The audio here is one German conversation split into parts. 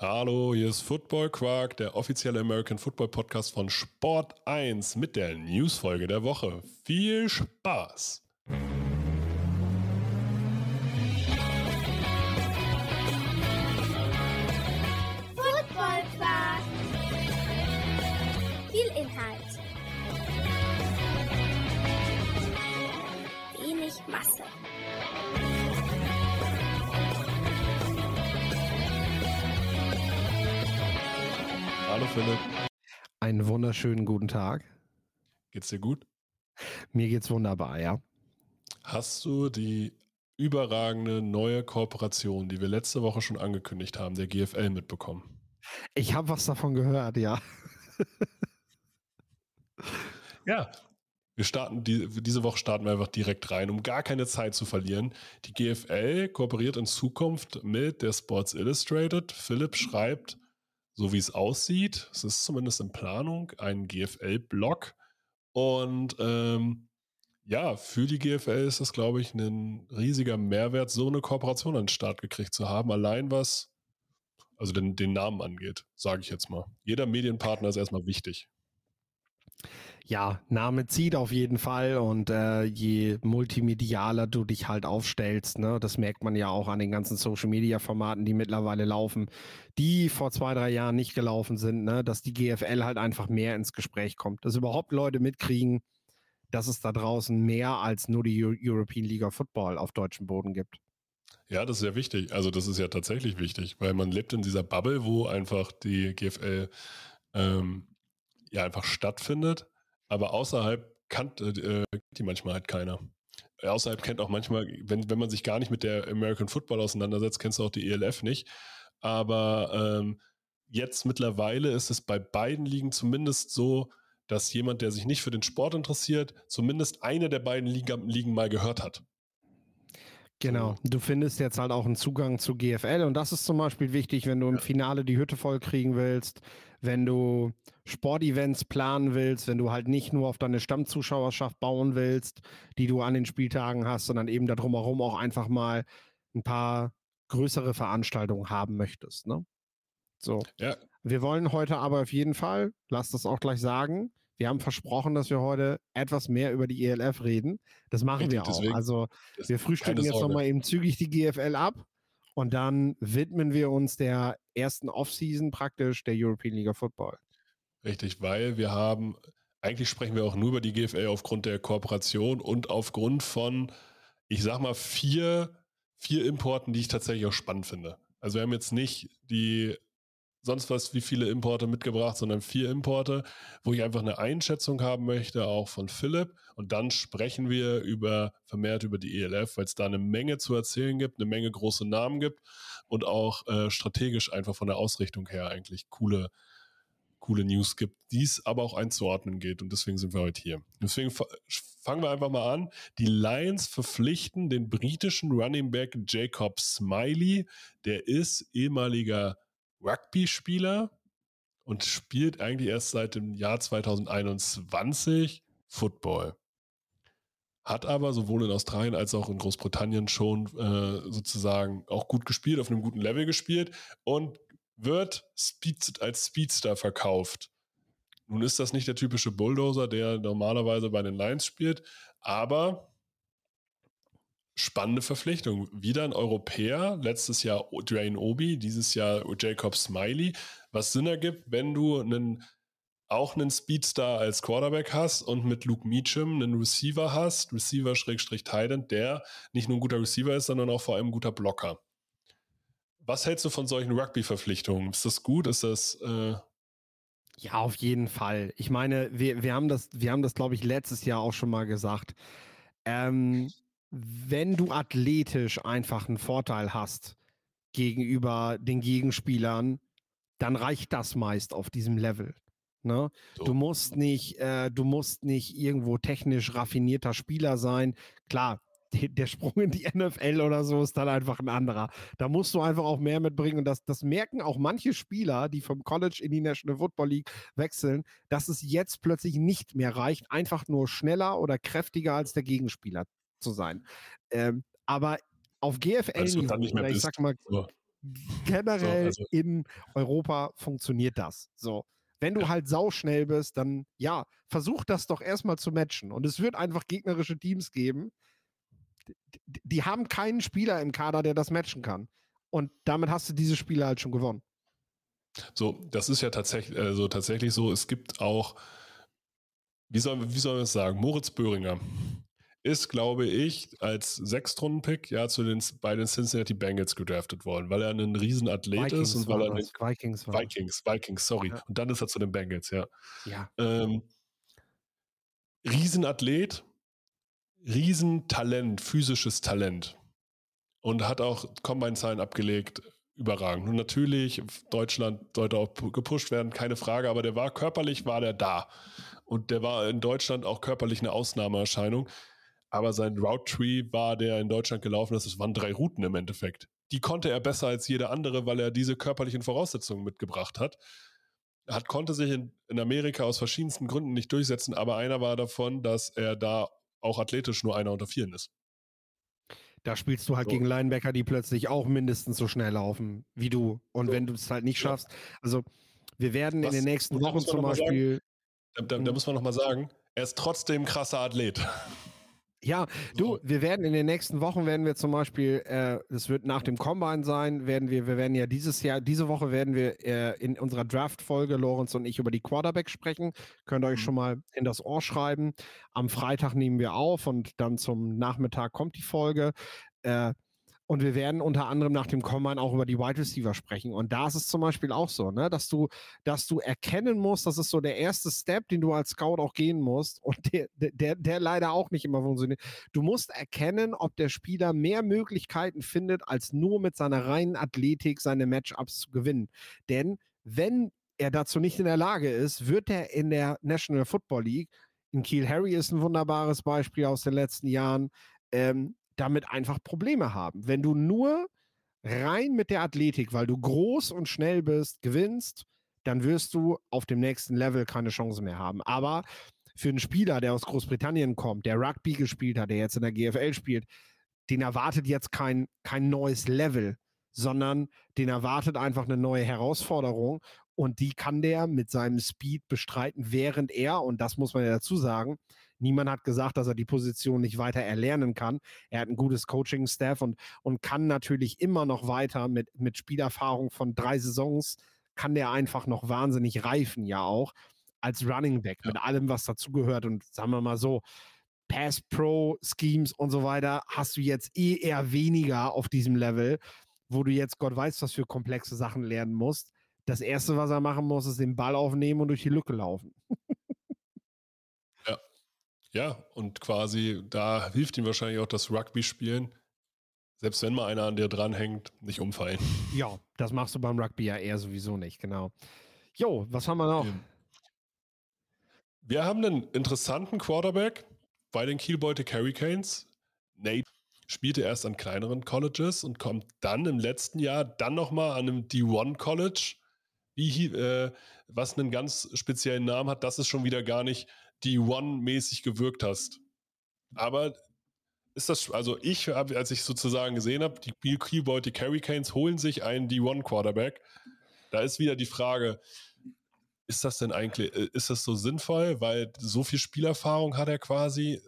Hallo, hier ist Football Quark, der offizielle American Football Podcast von Sport 1 mit der Newsfolge der Woche. Viel Spaß! Football Quark. Viel Inhalt. Wenig Masse. Hallo Philipp, Einen wunderschönen guten Tag. geht's dir gut? Mir geht's wunderbar, ja. Hast du die überragende neue Kooperation, die wir letzte Woche schon angekündigt haben, der GFL mitbekommen? Ich habe was davon gehört, ja. Ja. Wir starten die, diese Woche starten wir einfach direkt rein, um gar keine Zeit zu verlieren. Die GFL kooperiert in Zukunft mit der Sports Illustrated. Philipp schreibt, so wie es aussieht, es ist zumindest in Planung, einen GFL-Blog. Und ähm, ja, für die GFL ist das, glaube ich, ein riesiger Mehrwert, so eine Kooperation an den Start gekriegt zu haben. Allein was, also den, den Namen angeht, sage ich jetzt mal. Jeder Medienpartner ist erstmal wichtig. Ja, Name zieht auf jeden Fall und äh, je multimedialer du dich halt aufstellst, ne, das merkt man ja auch an den ganzen Social Media Formaten, die mittlerweile laufen, die vor zwei, drei Jahren nicht gelaufen sind, ne, dass die GFL halt einfach mehr ins Gespräch kommt, dass überhaupt Leute mitkriegen, dass es da draußen mehr als nur die Eu European League of Football auf deutschem Boden gibt. Ja, das ist ja wichtig. Also das ist ja tatsächlich wichtig, weil man lebt in dieser Bubble, wo einfach die GFL ähm, ja einfach stattfindet, aber außerhalb kannt äh, die manchmal halt keiner. Außerhalb kennt auch manchmal, wenn, wenn man sich gar nicht mit der American Football auseinandersetzt, kennst du auch die ELF nicht. Aber ähm, jetzt mittlerweile ist es bei beiden Ligen zumindest so, dass jemand, der sich nicht für den Sport interessiert, zumindest eine der beiden Liga, Ligen mal gehört hat. Genau, du findest jetzt halt auch einen Zugang zu GFL und das ist zum Beispiel wichtig, wenn du im Finale die Hütte voll kriegen willst, wenn du Sportevents planen willst, wenn du halt nicht nur auf deine Stammzuschauerschaft bauen willst, die du an den Spieltagen hast, sondern eben da drumherum auch einfach mal ein paar größere Veranstaltungen haben möchtest. Ne? So. Ja, Wir wollen heute aber auf jeden Fall, lass das auch gleich sagen, wir haben versprochen, dass wir heute etwas mehr über die ELF reden. Das machen Richtig, wir auch. deswegen- Also wir frühstücken jetzt nochmal eben zügig die GFL ab und dann widmen wir uns der ersten Offseason praktisch der European League of Football. Richtig, weil wir haben, eigentlich sprechen wir auch nur über die GFL aufgrund der Kooperation und aufgrund von, ich sag mal, vier, vier Importen, die ich tatsächlich auch spannend finde. Also wir haben jetzt nicht die sonst was wie viele Importe mitgebracht, sondern vier Importe, wo ich einfach eine Einschätzung haben möchte, auch von Philipp. Und dann sprechen wir über vermehrt über die ELF, weil es da eine Menge zu erzählen gibt, eine Menge große Namen gibt und auch äh, strategisch einfach von der Ausrichtung her eigentlich coole, coole News gibt, die es aber auch einzuordnen geht. Und deswegen sind wir heute hier. Deswegen fa- fangen wir einfach mal an. Die Lions verpflichten den britischen Running Back Jacob Smiley. Der ist ehemaliger Rugby-Spieler und spielt eigentlich erst seit dem Jahr 2021 Football. Hat aber sowohl in Australien als auch in Großbritannien schon äh, sozusagen auch gut gespielt, auf einem guten Level gespielt und wird Speed, als Speedster verkauft. Nun ist das nicht der typische Bulldozer, der normalerweise bei den Lions spielt, aber spannende Verpflichtung. Wieder ein Europäer, letztes Jahr Dwayne Obi, dieses Jahr Jacob Smiley, was Sinn ergibt, wenn du einen, auch einen Speedstar als Quarterback hast und mit Luke Meacham einen Receiver hast, Receiver-Titan, der nicht nur ein guter Receiver ist, sondern auch vor allem ein guter Blocker. Was hältst du von solchen Rugby-Verpflichtungen? Ist das gut? Ist das äh, Ja, auf jeden Fall. Ich meine, wir, wir haben das, wir haben das, glaube ich, letztes Jahr auch schon mal gesagt. Ähm, wenn du athletisch einfach einen Vorteil hast gegenüber den Gegenspielern, dann reicht das meist auf diesem Level. Ne? so? Du musst nicht, äh, du musst nicht irgendwo technisch raffinierter Spieler sein. Klar, de- der Sprung in die NFL oder so ist dann einfach ein anderer. Da musst du einfach auch mehr mitbringen. Und das, das merken auch manche Spieler, die vom College in die National Football League wechseln, dass es jetzt plötzlich nicht mehr reicht, einfach nur schneller oder kräftiger als der Gegenspieler zu sein. Ähm, aber auf GFL-Niveau, oder ich sag mal, generell so, also. in Europa funktioniert das. So. Wenn du ja. halt sauschnell bist, dann ja, versuch das doch erstmal zu matchen. Und es wird einfach gegnerische Teams geben, die, die haben keinen Spieler im Kader, der das matchen kann. Und damit hast du diese Spiele halt schon gewonnen. So, das ist ja tatsächlich, also tatsächlich so. Es gibt auch, wie soll, wie soll man es sagen, Moritz Böhringer ist, glaube ich, als Sechstrunden-Pick ja zu den, bei den Cincinnati Bengals gedraftet worden, weil er ein Riesenathlet Vikings ist und weil er das. Vikings, Vikings, Vikings, sorry. Ja. Und dann ist er zu den Bengals, ja. Ja. Ähm, Riesenathlet, Riesentalent, physisches Talent. Und hat auch Combine-Zahlen abgelegt, überragend. Und natürlich, Deutschland sollte auch gepusht werden, keine Frage, aber der war körperlich, war der da. Und der war in Deutschland auch körperlich eine Ausnahmeerscheinung. Aber sein Route Tree war, der in Deutschland gelaufen ist, es waren drei Routen im Endeffekt. Die konnte er besser als jeder andere, weil er diese körperlichen Voraussetzungen mitgebracht hat. Er hat, konnte sich in, in Amerika aus verschiedensten Gründen nicht durchsetzen, aber einer war davon, dass er da auch athletisch nur einer unter vielen ist. Da spielst du halt so. gegen Linebacker, die plötzlich auch mindestens so schnell laufen wie du. Und so. wenn du es halt nicht schaffst, also wir werden Was, in den nächsten Wochen zum Beispiel. Sagen, da, da, da, muss man nochmal sagen, er ist trotzdem krasser Athlet. Ja, du, wir werden in den nächsten Wochen werden wir zum Beispiel, äh, das wird nach dem Combine sein, werden wir, wir werden ja dieses Jahr, diese Woche werden wir äh, in unserer Draft-Folge, Lorenz und ich, über die Quarterback sprechen. Könnt ihr euch mhm. schon mal in das Ohr schreiben. Am Freitag nehmen wir auf und dann zum Nachmittag kommt die Folge. Äh, und wir werden unter anderem nach dem Combine auch über die Wide Receiver sprechen. Und da ist es zum Beispiel auch so, ne, dass du, dass du erkennen musst, das ist so der erste Step, den du als Scout auch gehen musst und der, der, der leider auch nicht immer funktioniert. Du musst erkennen, ob der Spieler mehr Möglichkeiten findet, als nur mit seiner reinen Athletik seine Matchups zu gewinnen. Denn wenn er dazu nicht in der Lage ist, wird er in der National Football League, in Kiel Harry ist ein wunderbares Beispiel aus den letzten Jahren, ähm, damit einfach Probleme haben. Wenn du nur rein mit der Athletik, weil du groß und schnell bist, gewinnst, dann wirst du auf dem nächsten Level keine Chance mehr haben. Aber für einen Spieler, der aus Großbritannien kommt, der Rugby gespielt hat, der jetzt in der GFL spielt, den erwartet jetzt kein, kein neues Level, sondern den erwartet einfach eine neue Herausforderung und die kann der mit seinem Speed bestreiten, während er, und das muss man ja dazu sagen, Niemand hat gesagt, dass er die Position nicht weiter erlernen kann. Er hat ein gutes Coaching-Staff und, und kann natürlich immer noch weiter mit, mit Spielerfahrung von drei Saisons, kann der einfach noch wahnsinnig reifen, ja auch, als Running Back ja. mit allem, was dazugehört. Und sagen wir mal so, Pass Pro Schemes und so weiter hast du jetzt eh eher weniger auf diesem Level, wo du jetzt Gott weiß, was für komplexe Sachen lernen musst. Das erste, was er machen muss, ist den Ball aufnehmen und durch die Lücke laufen. Ja, und quasi da hilft ihm wahrscheinlich auch das Rugby-Spielen. Selbst wenn mal einer an dir dranhängt, nicht umfallen. Ja, das machst du beim Rugby ja eher sowieso nicht, genau. Jo, was haben wir noch? Wir haben einen interessanten Quarterback bei den Kielbeute Hurricanes. Nate spielte erst an kleineren Colleges und kommt dann im letzten Jahr dann nochmal an einem D1 College, wie, äh, was einen ganz speziellen Namen hat. Das ist schon wieder gar nicht D1-mäßig gewirkt hast. Aber ist das, also ich habe, als ich sozusagen gesehen habe, die Keyboard, die Hurricanes holen sich einen D1-Quarterback. Da ist wieder die Frage, ist das denn eigentlich, äh, ist das so sinnvoll? Weil so viel Spielerfahrung hat er quasi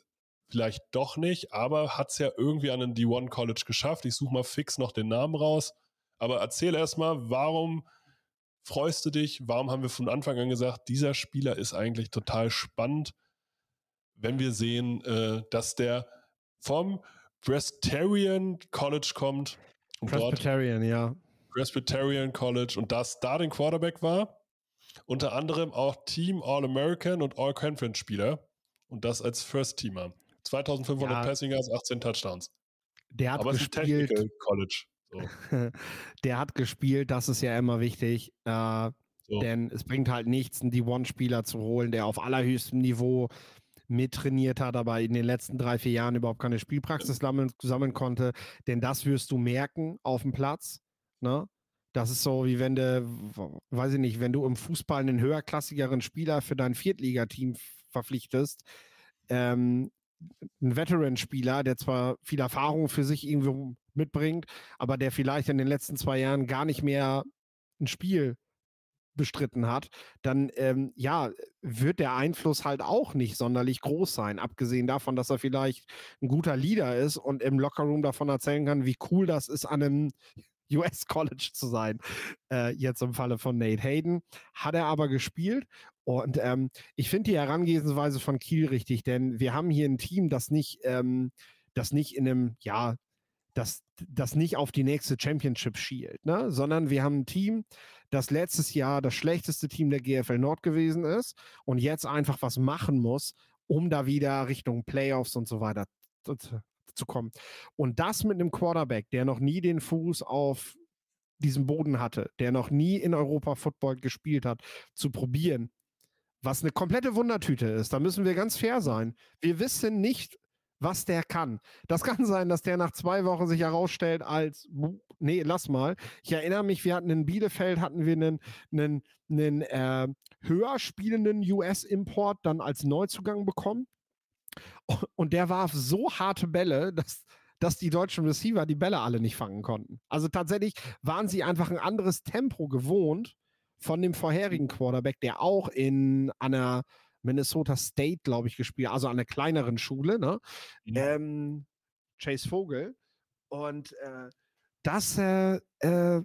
vielleicht doch nicht, aber hat es ja irgendwie an ein D1 College geschafft. Ich suche mal fix noch den Namen raus. Aber erzähl erstmal, warum freust du dich? Warum haben wir von Anfang an gesagt, dieser Spieler ist eigentlich total spannend, wenn wir sehen, äh, dass der vom Presbyterian College kommt. Und Presbyterian, ja. Presbyterian College und da Starting Quarterback war. Unter anderem auch Team All-American und All-Conference-Spieler. Und das als First-Teamer. 2500 ja. Passing Yards, 18 Touchdowns. Der hat Aber gespielt. College. So. Der hat gespielt, das ist ja immer wichtig. Äh, so. Denn es bringt halt nichts, einen D1-Spieler zu holen, der auf allerhöchstem Niveau mittrainiert hat, aber in den letzten drei, vier Jahren überhaupt keine Spielpraxis sammeln, konnte. Denn das wirst du merken auf dem Platz. Ne? Das ist so, wie wenn du, weiß ich nicht, wenn du im Fußball einen höherklassigeren Spieler für dein Viertligateam verpflichtest, ähm, ein Veteran-Spieler, der zwar viel Erfahrung für sich irgendwo mitbringt, aber der vielleicht in den letzten zwei Jahren gar nicht mehr ein Spiel bestritten hat, dann ähm, ja, wird der Einfluss halt auch nicht sonderlich groß sein, abgesehen davon, dass er vielleicht ein guter Leader ist und im Lockerroom davon erzählen kann, wie cool das ist, an einem US-College zu sein. Äh, jetzt im Falle von Nate Hayden. Hat er aber gespielt. Und ähm, ich finde die Herangehensweise von Kiel richtig, denn wir haben hier ein Team, das nicht, ähm, das nicht in einem, ja, das, das nicht auf die nächste Championship schielt, ne? sondern wir haben ein Team, das letztes Jahr das schlechteste Team der GFL Nord gewesen ist und jetzt einfach was machen muss, um da wieder Richtung Playoffs und so weiter zu, kommen. Und das mit einem Quarterback, der noch nie den Fuß auf diesem Boden hatte, der noch nie in Europa Football gespielt hat, zu probieren, was eine komplette Wundertüte ist. Da müssen wir ganz fair sein. Wir wissen nicht, was der kann. Das kann sein, dass der nach zwei Wochen sich herausstellt als, nee, lass mal. Ich erinnere mich, wir hatten in Bielefeld, hatten wir einen, einen, einen äh, höher spielenden US-Import dann als Neuzugang bekommen. Und der warf so harte Bälle, dass, dass die deutschen Receiver die Bälle alle nicht fangen konnten. Also tatsächlich waren sie einfach ein anderes Tempo gewohnt von dem vorherigen Quarterback, der auch in einer Minnesota State, glaube ich, gespielt, also an einer kleineren Schule, ne? Mhm. Ähm, Chase Vogel. Und äh, das, äh, äh,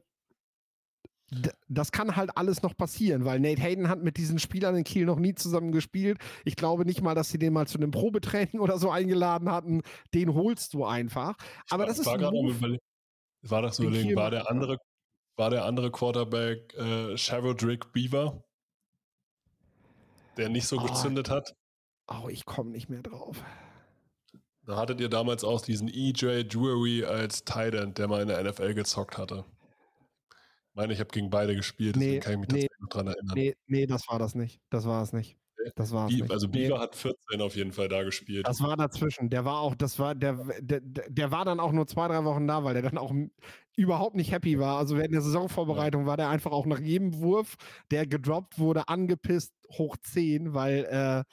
das kann halt alles noch passieren, weil Nate Hayden hat mit diesen Spielern in Kiel noch nie zusammen gespielt. Ich glaube nicht mal, dass sie den mal zu einem Probetraining oder so eingeladen hatten. Den holst du einfach. Aber war, das ist war gerade war das überlegen, war der andere, war der andere Quarterback äh, Sharodrick Beaver? der nicht so oh, gezündet hat. Oh, ich komme nicht mehr drauf. Da hattet ihr damals auch diesen EJ Drury als Tight der mal in der NFL gezockt hatte. Ich meine, ich habe gegen beide gespielt, deswegen nee, kann ich mich nee, noch dran erinnern. Nee, nee, das war das nicht. Das war es nicht. Das war Wie, Also Beaver nee. hat 14 auf jeden Fall da gespielt. Das war dazwischen. Der war auch, das war, der, der, der war dann auch nur zwei, drei Wochen da, weil der dann auch überhaupt nicht happy war. Also während der Saisonvorbereitung ja. war der einfach auch nach jedem Wurf, der gedroppt wurde, angepisst hoch 10, weil äh,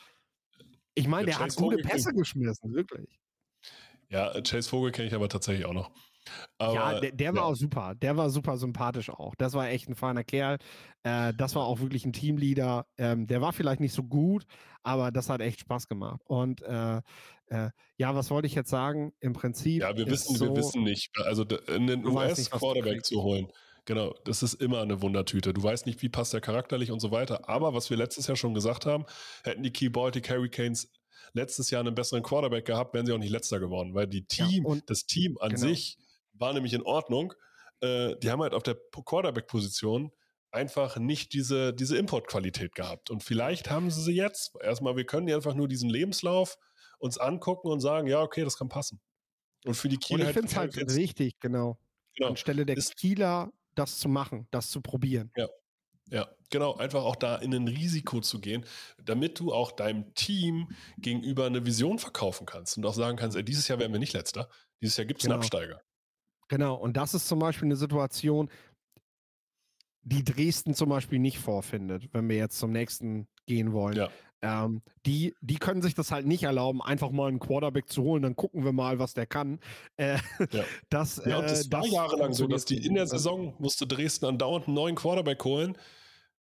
ich meine, der, der hat gute Pässe geschmissen, wirklich. Ja, Chase Vogel kenne ich aber tatsächlich auch noch. Aber, ja, der, der war auch super. Der war super sympathisch auch. Das war echt ein feiner Kerl. Äh, das war auch wirklich ein Teamleader. Ähm, der war vielleicht nicht so gut, aber das hat echt Spaß gemacht. Und äh, äh, ja, was wollte ich jetzt sagen? Im Prinzip. Ja, wir wissen, so, wir wissen nicht. Also in den US-Quarterback zu holen. Genau, das ist immer eine Wundertüte. Du weißt nicht, wie passt der charakterlich und so weiter. Aber was wir letztes Jahr schon gesagt haben, hätten die Key Baltic Hurricanes letztes Jahr einen besseren Quarterback gehabt, wären sie auch nicht letzter geworden, weil die Team, ja, das Team an genau. sich war nämlich in Ordnung. Äh, die haben halt auf der Quarterback-Position einfach nicht diese, diese Importqualität gehabt. Und vielleicht haben sie sie jetzt. Erstmal, wir können einfach nur diesen Lebenslauf uns angucken und sagen, ja, okay, das kann passen. Und für die Kieler. Und ich halt finde es halt jetzt, wichtig, genau, genau. Anstelle der ist, Kieler das zu machen, das zu probieren. Ja. Ja, genau, einfach auch da in ein Risiko zu gehen, damit du auch deinem Team gegenüber eine Vision verkaufen kannst und auch sagen kannst, ey, dieses Jahr werden wir nicht letzter, dieses Jahr gibt es genau. einen Absteiger. Genau, und das ist zum Beispiel eine Situation, die Dresden zum Beispiel nicht vorfindet, wenn wir jetzt zum nächsten gehen wollen. Ja. Ähm, die, die können sich das halt nicht erlauben, einfach mal einen Quarterback zu holen, dann gucken wir mal, was der kann. Äh, ja. Das, ja, und das äh, war das jahrelang so, dass die in der Saison musste Dresden andauernd einen neuen Quarterback holen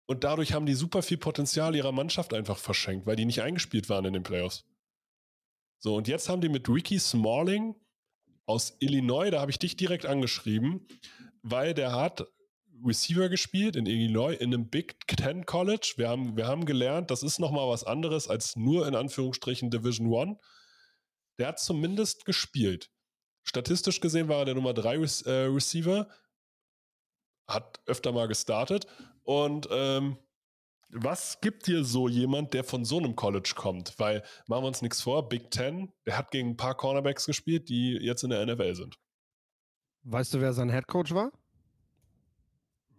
und dadurch haben die super viel Potenzial ihrer Mannschaft einfach verschenkt, weil die nicht eingespielt waren in den Playoffs. So, und jetzt haben die mit Ricky Smalling aus Illinois, da habe ich dich direkt angeschrieben, weil der hat Receiver gespielt in Illinois in einem Big Ten College. Wir haben, wir haben gelernt, das ist nochmal was anderes als nur in Anführungsstrichen Division One. Der hat zumindest gespielt. Statistisch gesehen war er der Nummer 3 äh, Receiver, hat öfter mal gestartet. Und ähm, was gibt dir so jemand, der von so einem College kommt? Weil, machen wir uns nichts vor, Big Ten, der hat gegen ein paar Cornerbacks gespielt, die jetzt in der NFL sind. Weißt du, wer sein Head Coach war?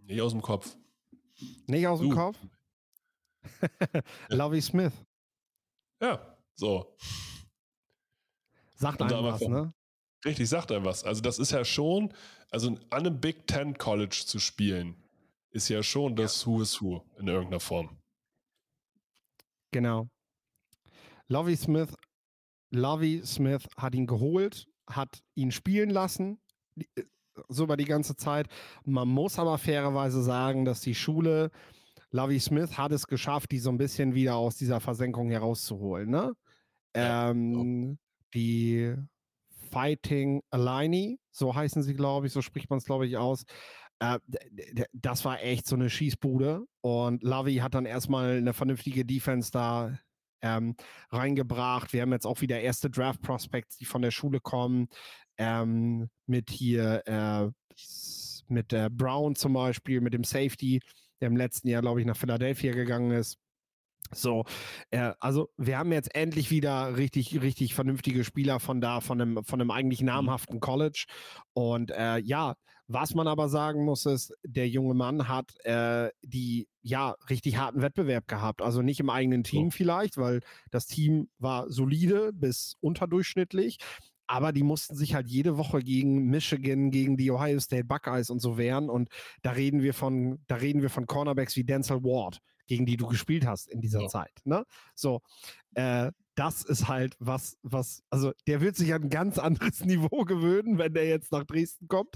Nicht aus dem Kopf. Nicht aus dem Kopf? Lovey Smith. Ja, so. Sagt einem was, ne? Richtig, sagt einem was. Also das ist ja schon, also an einem Big Ten College zu spielen, ist ja schon das. Who is Who in irgendeiner Form. Genau. Lovey Smith Lovey Smith hat ihn geholt, hat ihn spielen lassen, äh, so über die ganze Zeit. Man muss aber fairerweise sagen, dass die Schule, Lovey Smith hat es geschafft, die so ein bisschen wieder aus dieser Versenkung herauszuholen. Ne? Ja. Ähm, die Fighting Alini, so heißen sie, glaube ich, so spricht man es, glaube ich, aus. Äh, das war echt so eine Schießbude. Und Lovey hat dann erstmal eine vernünftige Defense da ähm, reingebracht. Wir haben jetzt auch wieder erste Draft Prospects, die von der Schule kommen. Ähm, mit hier, äh, mit der Brown zum Beispiel, mit dem Safety, der im letzten Jahr, glaube ich, nach Philadelphia gegangen ist. So, äh, also wir haben jetzt endlich wieder richtig, richtig vernünftige Spieler von da, von einem, von einem eigentlich mhm. namhaften College. Und äh, ja, was man aber sagen muss, ist, der junge Mann hat äh, die ja richtig harten Wettbewerb gehabt. Also nicht im eigenen Team so. vielleicht, weil das Team war solide bis unterdurchschnittlich. Aber die mussten sich halt jede Woche gegen Michigan, gegen die Ohio State Buckeyes und so wehren. Und da reden wir von, da reden wir von Cornerbacks wie Denzel Ward, gegen die du gespielt hast in dieser ja. Zeit. Ne? So, äh, das ist halt was, was, also der wird sich an ein ganz anderes Niveau gewöhnen, wenn der jetzt nach Dresden kommt.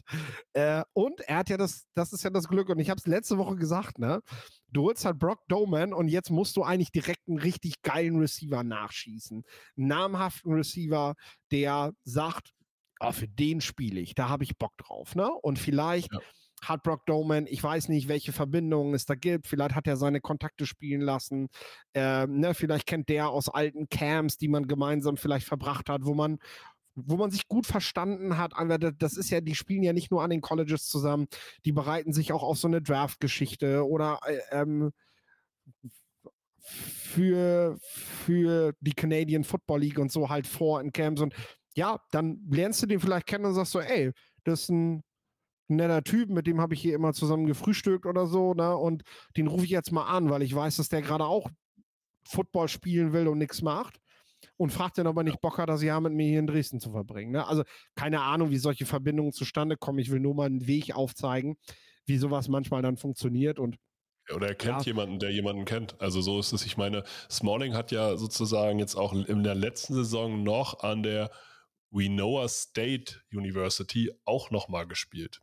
Äh, und er hat ja das, das ist ja das Glück, und ich habe es letzte Woche gesagt, ne? Du holst halt Brock Doman und jetzt musst du eigentlich direkt einen richtig geilen Receiver nachschießen. Einen namhaften Receiver, der sagt, oh, für den spiele ich, da habe ich Bock drauf, ne? Und vielleicht. Ja hat Brock Doman, ich weiß nicht, welche Verbindungen es da gibt. Vielleicht hat er seine Kontakte spielen lassen. Ähm, ne, vielleicht kennt der aus alten Camps, die man gemeinsam vielleicht verbracht hat, wo man wo man sich gut verstanden hat. Das ist ja, die spielen ja nicht nur an den Colleges zusammen, die bereiten sich auch auf so eine Draft-Geschichte oder äh, ähm, für, für die Canadian Football League und so halt vor in Camps und ja, dann lernst du den vielleicht kennen und sagst so, ey, das ist ein netter Typ, mit dem habe ich hier immer zusammen gefrühstückt oder so, ne? Und den rufe ich jetzt mal an, weil ich weiß, dass der gerade auch Football spielen will und nichts macht. Und fragt dann, ob er nicht Bock hat, das Jahr mit mir hier in Dresden zu verbringen. Ne? Also keine Ahnung, wie solche Verbindungen zustande kommen. Ich will nur mal einen Weg aufzeigen, wie sowas manchmal dann funktioniert. Und oder er kennt ja. jemanden, der jemanden kennt. Also so ist es. Ich meine, Smalling hat ja sozusagen jetzt auch in der letzten Saison noch an der Winoa State University auch nochmal gespielt.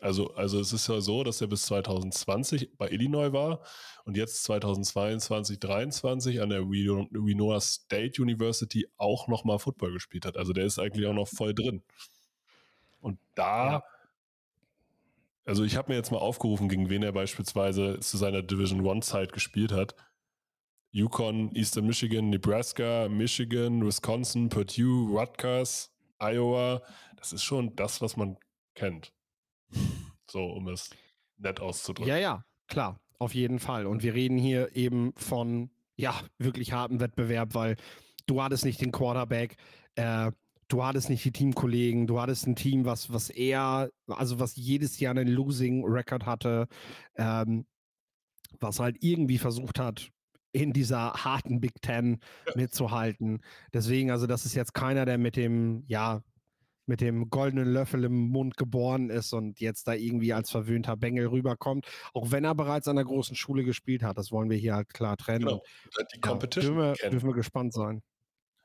Also, also es ist ja so, dass er bis 2020 bei Illinois war und jetzt 2022, 2023 an der Winona State University auch nochmal Football gespielt hat. Also der ist eigentlich auch noch voll drin. Und da, ja. also ich habe mir jetzt mal aufgerufen, gegen wen er beispielsweise zu seiner Division One Zeit gespielt hat. Yukon, Eastern Michigan, Nebraska, Michigan, Wisconsin, Purdue, Rutgers, Iowa. Das ist schon das, was man kennt. So, um es nett auszudrücken. Ja, ja, klar, auf jeden Fall. Und wir reden hier eben von, ja, wirklich hartem Wettbewerb, weil du hattest nicht den Quarterback, äh, du hattest nicht die Teamkollegen, du hattest ein Team, was, was eher, also was jedes Jahr einen Losing Record hatte, ähm, was halt irgendwie versucht hat, in dieser harten Big Ten mitzuhalten. Deswegen, also das ist jetzt keiner, der mit dem, ja, mit dem goldenen Löffel im Mund geboren ist und jetzt da irgendwie als verwöhnter Bengel rüberkommt, auch wenn er bereits an der großen Schule gespielt hat. Das wollen wir hier halt klar trennen. Genau. Die Competition ja, dürfen, wir, dürfen wir gespannt sein.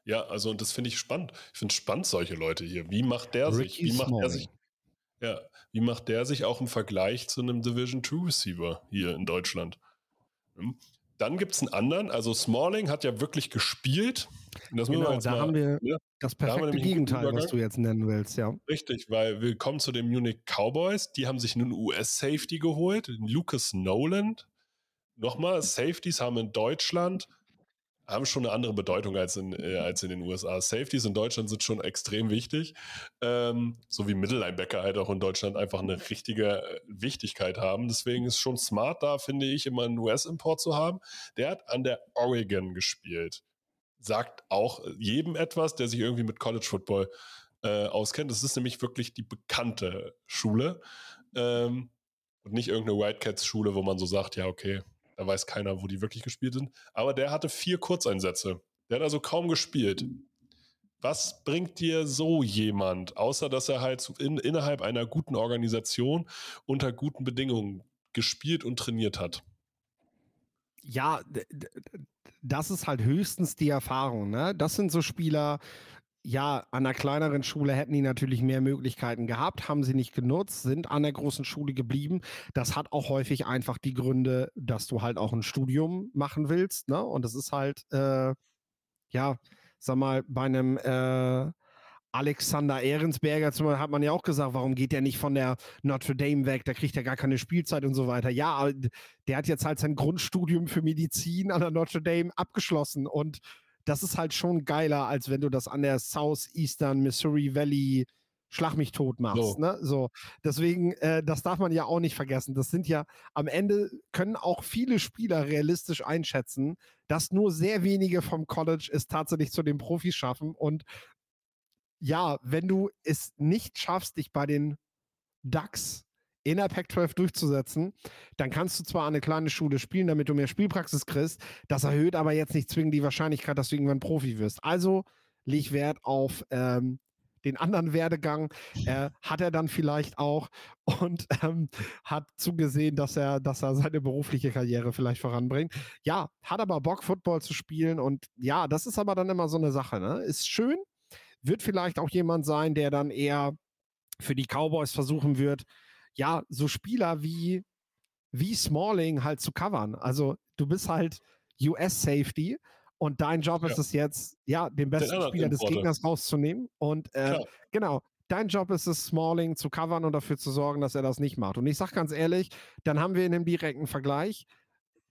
Ja, also und das finde ich spannend. Ich finde spannend solche Leute hier. Wie macht der Ricky sich? Wie macht Smalling. der sich? Ja, wie macht der sich auch im Vergleich zu einem Division 2 Receiver hier in Deutschland? Hm? Dann gibt es einen anderen, also Smalling hat ja wirklich gespielt. Das genau, da mal, haben wir ja, das perfekte Gegenteil, was du jetzt nennen willst, ja. Richtig, weil wir kommen zu den Munich Cowboys, die haben sich nun US-Safety geholt, Lucas Noland. Nochmal, Safeties haben in Deutschland haben schon eine andere Bedeutung als in, äh, als in den USA. Safeties in Deutschland sind schon extrem wichtig, ähm, so wie Mittellinebacker halt auch in Deutschland einfach eine richtige äh, Wichtigkeit haben. Deswegen ist schon smart da, finde ich, immer einen US-Import zu haben. Der hat an der Oregon gespielt. Sagt auch jedem etwas, der sich irgendwie mit College Football äh, auskennt. Das ist nämlich wirklich die bekannte Schule. Ähm, und nicht irgendeine Wildcats-Schule, wo man so sagt, ja, okay, da weiß keiner, wo die wirklich gespielt sind. Aber der hatte vier Kurzeinsätze. Der hat also kaum gespielt. Was bringt dir so jemand, außer dass er halt in, innerhalb einer guten Organisation unter guten Bedingungen gespielt und trainiert hat? ja, das ist halt höchstens die Erfahrung. Ne? Das sind so Spieler, ja, an einer kleineren Schule hätten die natürlich mehr Möglichkeiten gehabt, haben sie nicht genutzt, sind an der großen Schule geblieben. Das hat auch häufig einfach die Gründe, dass du halt auch ein Studium machen willst. Ne? Und das ist halt, äh, ja, sag mal, bei einem äh, Alexander Ehrensberger zum Beispiel hat man ja auch gesagt, warum geht der nicht von der Notre Dame weg? Da kriegt er gar keine Spielzeit und so weiter. Ja, der hat jetzt halt sein Grundstudium für Medizin an der Notre Dame abgeschlossen und das ist halt schon geiler, als wenn du das an der Southeastern Missouri Valley Schlag mich tot machst. So. Ne? so. Deswegen, äh, das darf man ja auch nicht vergessen. Das sind ja am Ende können auch viele Spieler realistisch einschätzen, dass nur sehr wenige vom College es tatsächlich zu den Profis schaffen. Und ja, wenn du es nicht schaffst, dich bei den Ducks in der Pac-12 durchzusetzen, dann kannst du zwar eine kleine Schule spielen, damit du mehr Spielpraxis kriegst. Das erhöht aber jetzt nicht zwingend die Wahrscheinlichkeit, dass du irgendwann Profi wirst. Also leg Wert auf ähm, den anderen Werdegang äh, hat er dann vielleicht auch und ähm, hat zugesehen, dass er, dass er seine berufliche Karriere vielleicht voranbringt. Ja, hat aber Bock, Football zu spielen und ja, das ist aber dann immer so eine Sache. Ne? Ist schön, wird vielleicht auch jemand sein, der dann eher für die Cowboys versuchen wird, ja, so Spieler wie, wie Smalling halt zu covern. Also du bist halt US-Safety und dein Job ja. ist es jetzt, ja, den besten Spieler des Gegners rauszunehmen. Und äh, genau, dein Job ist es, Smalling zu covern und dafür zu sorgen, dass er das nicht macht. Und ich sage ganz ehrlich, dann haben wir in einem direkten Vergleich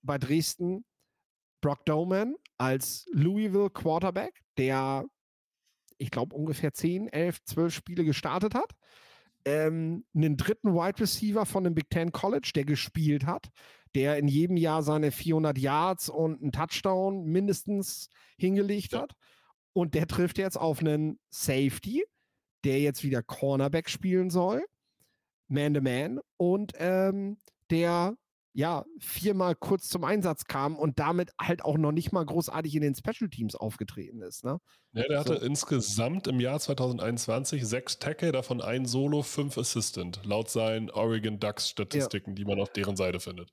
bei Dresden Brock Doman als Louisville Quarterback, der ich glaube, ungefähr 10, 11, 12 Spiele gestartet hat. Ähm, einen dritten Wide Receiver von dem Big Ten College, der gespielt hat, der in jedem Jahr seine 400 Yards und einen Touchdown mindestens hingelegt hat. Und der trifft jetzt auf einen Safety, der jetzt wieder Cornerback spielen soll, Man-to-Man, -Man, und ähm, der ja, viermal kurz zum Einsatz kam und damit halt auch noch nicht mal großartig in den Special Teams aufgetreten ist. Ne? Ja, der hatte so. insgesamt im Jahr 2021 sechs Tackle, davon ein Solo, fünf Assistant, laut seinen Oregon Ducks Statistiken, ja. die man auf deren Seite findet.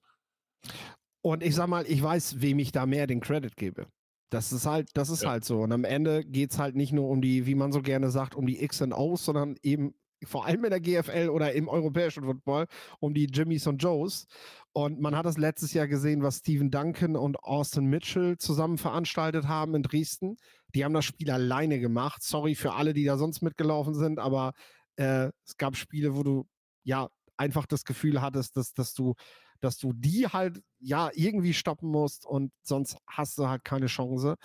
Und ich sag mal, ich weiß, wem ich da mehr den Credit gebe. Das ist halt, das ist ja. halt so. Und am Ende geht es halt nicht nur um die, wie man so gerne sagt, um die X und O's, sondern eben vor allem in der GFL oder im europäischen Football, um die Jimmys und Joes. Und man hat das letztes Jahr gesehen, was Steven Duncan und Austin Mitchell zusammen veranstaltet haben in Dresden. Die haben das Spiel alleine gemacht. Sorry für alle, die da sonst mitgelaufen sind, aber äh, es gab Spiele, wo du ja einfach das Gefühl hattest, dass, dass du dass du die halt ja irgendwie stoppen musst und sonst hast du halt keine Chance.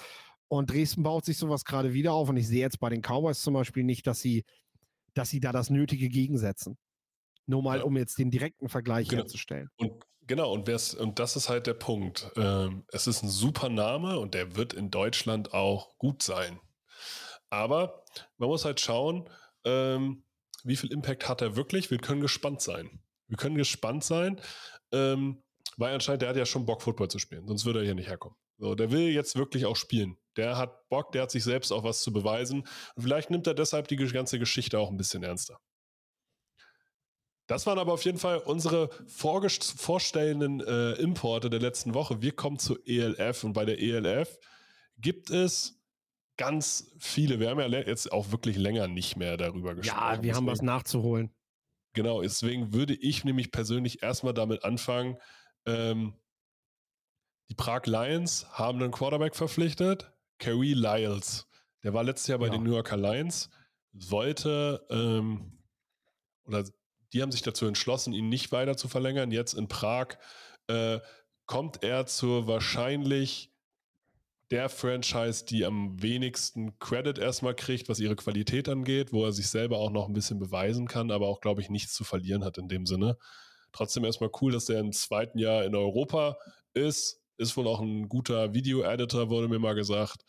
Und Dresden baut sich sowas gerade wieder auf und ich sehe jetzt bei den Cowboys zum Beispiel nicht, dass sie dass sie da das Nötige gegensetzen. Nur mal, ja. um jetzt den direkten Vergleich genau. herzustellen. Und genau, und, und das ist halt der Punkt. Ähm, es ist ein super Name und der wird in Deutschland auch gut sein. Aber man muss halt schauen, ähm, wie viel Impact hat er wirklich. Wir können gespannt sein. Wir können gespannt sein, ähm, weil anscheinend der hat ja schon Bock, Football zu spielen. Sonst würde er hier nicht herkommen. So, der will jetzt wirklich auch spielen. Der hat Bock, der hat sich selbst auch was zu beweisen. Und vielleicht nimmt er deshalb die ganze Geschichte auch ein bisschen ernster. Das waren aber auf jeden Fall unsere vorstellenden äh, Importe der letzten Woche. Wir kommen zur ELF und bei der ELF gibt es ganz viele. Wir haben ja jetzt auch wirklich länger nicht mehr darüber gesprochen. Ja, wir deswegen, haben was nachzuholen. Genau, deswegen würde ich nämlich persönlich erstmal damit anfangen. Ähm, die Prag Lions haben einen Quarterback verpflichtet. Kerry Lyles. Der war letztes Jahr bei ja. den New Yorker Lions, sollte ähm, oder die haben sich dazu entschlossen, ihn nicht weiter zu verlängern. Jetzt in Prag äh, kommt er zur wahrscheinlich der Franchise, die am wenigsten Credit erstmal kriegt, was ihre Qualität angeht, wo er sich selber auch noch ein bisschen beweisen kann, aber auch, glaube ich, nichts zu verlieren hat in dem Sinne. Trotzdem erstmal cool, dass er im zweiten Jahr in Europa ist, ist wohl auch ein guter Video-Editor, wurde mir mal gesagt.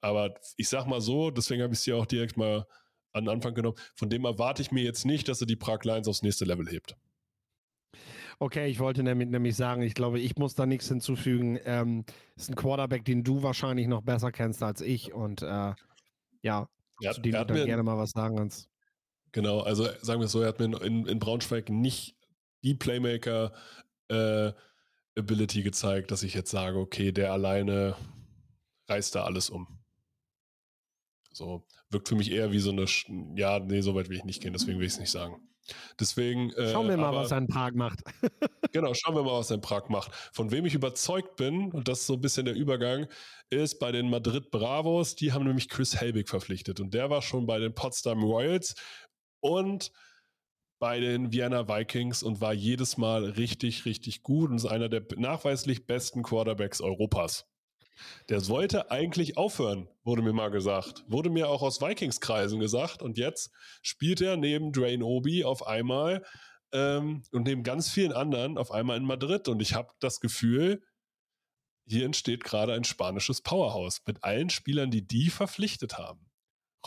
Aber ich sag mal so, deswegen habe ich es hier auch direkt mal an den Anfang genommen. Von dem erwarte ich mir jetzt nicht, dass er die Prag Lions aufs nächste Level hebt. Okay, ich wollte damit nämlich sagen, ich glaube, ich muss da nichts hinzufügen. Ähm, ist ein Quarterback, den du wahrscheinlich noch besser kennst als ich und äh, ja, ja, zu dem du dann gerne mal was sagen kannst. Genau, also sagen wir es so, er hat mir in, in Braunschweig nicht die Playmaker äh, Ability gezeigt, dass ich jetzt sage, okay, der alleine reißt da alles um. So, wirkt für mich eher wie so eine, ja, nee, so weit will ich nicht gehen, deswegen will ich es nicht sagen. Deswegen. Äh, schauen wir mal, aber, was er in Prag macht. genau, schauen wir mal, was er in Prag macht. Von wem ich überzeugt bin, und das ist so ein bisschen der Übergang, ist bei den Madrid Bravos. Die haben nämlich Chris Helbig verpflichtet. Und der war schon bei den Potsdam Royals und bei den Vienna Vikings und war jedes Mal richtig, richtig gut und ist einer der nachweislich besten Quarterbacks Europas. Der sollte eigentlich aufhören, wurde mir mal gesagt. Wurde mir auch aus Vikings-Kreisen gesagt. Und jetzt spielt er neben Drain Obi auf einmal ähm, und neben ganz vielen anderen auf einmal in Madrid. Und ich habe das Gefühl, hier entsteht gerade ein spanisches Powerhouse mit allen Spielern, die die verpflichtet haben.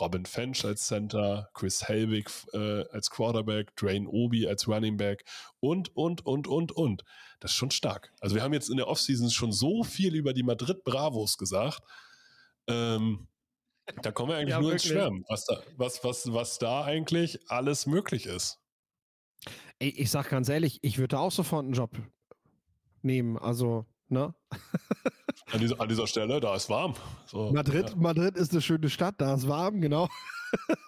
Robin Fench als Center, Chris Helwig äh, als Quarterback, Drain Obi als Running Back und, und, und, und, und. Das ist schon stark. Also wir haben jetzt in der Offseason schon so viel über die Madrid Bravos gesagt. Ähm, da kommen wir eigentlich ja, nur wirklich. ins Schwärmen, was da, was, was, was da eigentlich alles möglich ist. Ey, ich sag ganz ehrlich, ich würde auch sofort einen Job nehmen. Also, ne? An dieser, an dieser Stelle, da ist warm. So, Madrid, ja. Madrid ist eine schöne Stadt, da ist warm, genau.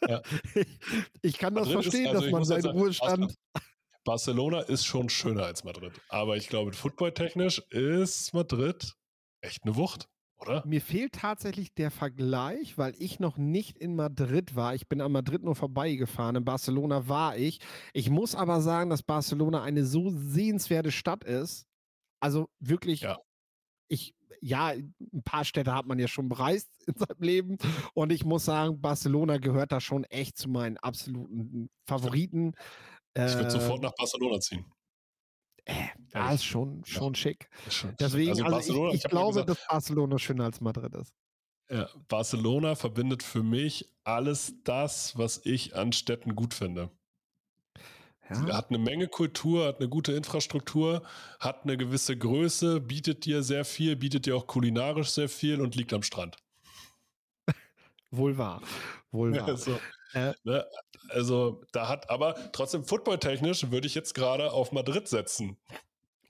Ja. Ich, ich, kann Madrid das verstehen, ist, also dass man seinen sagen, Ruhestand. Barcelona ist schon schöner als Madrid. Aber ich glaube, footballtechnisch ist Madrid echt eine Wucht, oder? Mir fehlt tatsächlich der Vergleich, weil ich noch nicht in Madrid war. Ich bin an Madrid nur vorbeigefahren. In Barcelona war ich. Ich muss aber sagen, dass Barcelona eine so sehenswerte Stadt ist. Also wirklich, ja. Ich ja, ein paar Städte hat man ja schon bereist in seinem Leben. Und ich muss sagen, Barcelona gehört da schon echt zu meinen absoluten Favoriten. Ich würde äh, sofort nach Barcelona ziehen. Äh, ja, ist schon, schon ja. schick. Deswegen, also, also ich, ich, ich glaube, gesagt, dass Barcelona schöner als Madrid ist. Ja, Barcelona verbindet für mich alles das, was ich an Städten gut finde. Ja. Hat eine Menge Kultur, hat eine gute Infrastruktur, hat eine gewisse Größe, bietet dir sehr viel, bietet dir auch kulinarisch sehr viel und liegt am Strand. Wohl wahr. Wohl wahr. Also, äh, ne, also da hat aber trotzdem footballtechnisch würde ich jetzt gerade auf Madrid setzen.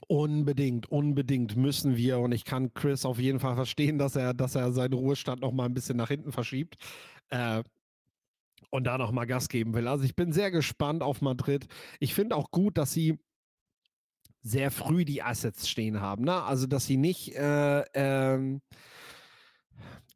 Unbedingt, unbedingt müssen wir und ich kann Chris auf jeden Fall verstehen, dass er, dass er seinen Ruhestand noch mal ein bisschen nach hinten verschiebt. Äh, und da nochmal Gas geben will. Also ich bin sehr gespannt auf Madrid. Ich finde auch gut, dass sie sehr früh die Assets stehen haben. Ne? Also dass sie nicht, äh, ähm,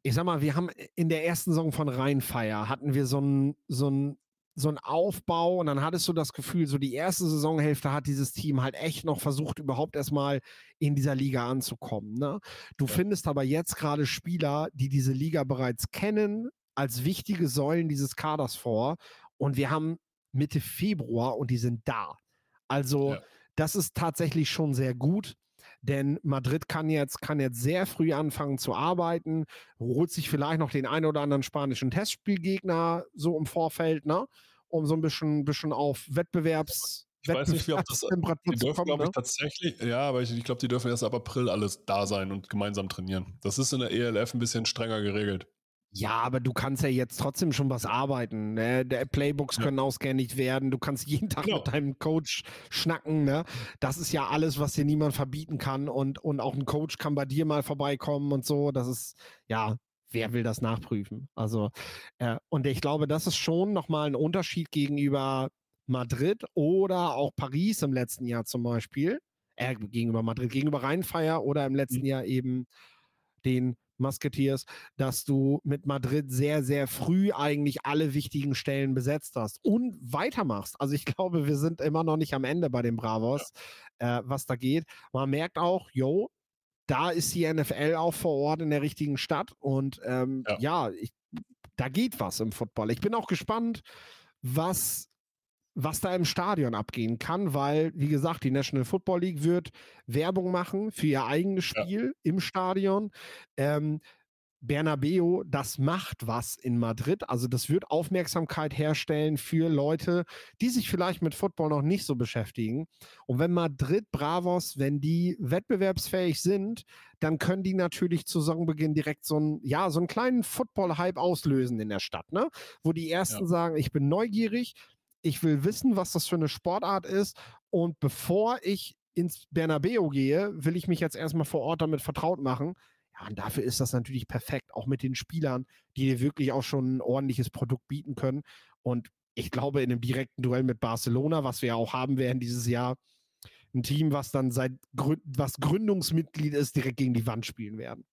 ich sag mal, wir haben in der ersten Saison von Rheinfeier hatten wir so einen so ein, so ein Aufbau und dann hattest du das Gefühl, so die erste Saisonhälfte hat dieses Team halt echt noch versucht, überhaupt erstmal in dieser Liga anzukommen. Ne? Du ja. findest aber jetzt gerade Spieler, die diese Liga bereits kennen, als wichtige Säulen dieses Kaders vor. Und wir haben Mitte Februar und die sind da. Also, ja. das ist tatsächlich schon sehr gut. Denn Madrid kann jetzt, kann jetzt sehr früh anfangen zu arbeiten, holt sich vielleicht noch den einen oder anderen spanischen Testspielgegner so im Vorfeld, ne? Um so ein bisschen, bisschen auf Wettbewerbs, ich weiß nicht, wie oft das. Die dürfen, glaube ich, ne? tatsächlich. Ja, aber ich, ich glaube, die dürfen erst ab April alles da sein und gemeinsam trainieren. Das ist in der ELF ein bisschen strenger geregelt. Ja, aber du kannst ja jetzt trotzdem schon was arbeiten. Ne? Der Playbooks ja. können ausgehändigt werden. Du kannst jeden Tag genau. mit deinem Coach schnacken. Ne? Das ist ja alles, was dir niemand verbieten kann. Und, und auch ein Coach kann bei dir mal vorbeikommen und so. Das ist, ja, wer will das nachprüfen? Also, äh, und ich glaube, das ist schon nochmal ein Unterschied gegenüber Madrid oder auch Paris im letzten Jahr zum Beispiel. Äh, gegenüber Madrid, gegenüber Rheinfeier oder im letzten mhm. Jahr eben den Musketeers, dass du mit Madrid sehr, sehr früh eigentlich alle wichtigen Stellen besetzt hast und weitermachst. Also ich glaube, wir sind immer noch nicht am Ende bei den Bravos, ja. äh, was da geht. Man merkt auch, yo, da ist die NFL auch vor Ort in der richtigen Stadt und ähm, ja, ja ich, da geht was im Football. Ich bin auch gespannt, was was da im Stadion abgehen kann, weil, wie gesagt, die National Football League wird Werbung machen für ihr eigenes Spiel ja. im Stadion. Ähm, Bernabeo, das macht was in Madrid. Also das wird Aufmerksamkeit herstellen für Leute, die sich vielleicht mit Football noch nicht so beschäftigen. Und wenn Madrid Bravos, wenn die wettbewerbsfähig sind, dann können die natürlich zu Saisonbeginn direkt so einen, ja, so einen kleinen Football-Hype auslösen in der Stadt, ne? Wo die ersten ja. sagen, ich bin neugierig, ich will wissen, was das für eine Sportart ist. Und bevor ich ins Bernabeu gehe, will ich mich jetzt erstmal vor Ort damit vertraut machen. Ja, und dafür ist das natürlich perfekt, auch mit den Spielern, die dir wirklich auch schon ein ordentliches Produkt bieten können. Und ich glaube, in einem direkten Duell mit Barcelona, was wir ja auch haben werden dieses Jahr, ein Team, was dann seit was Gründungsmitglied ist, direkt gegen die Wand spielen werden.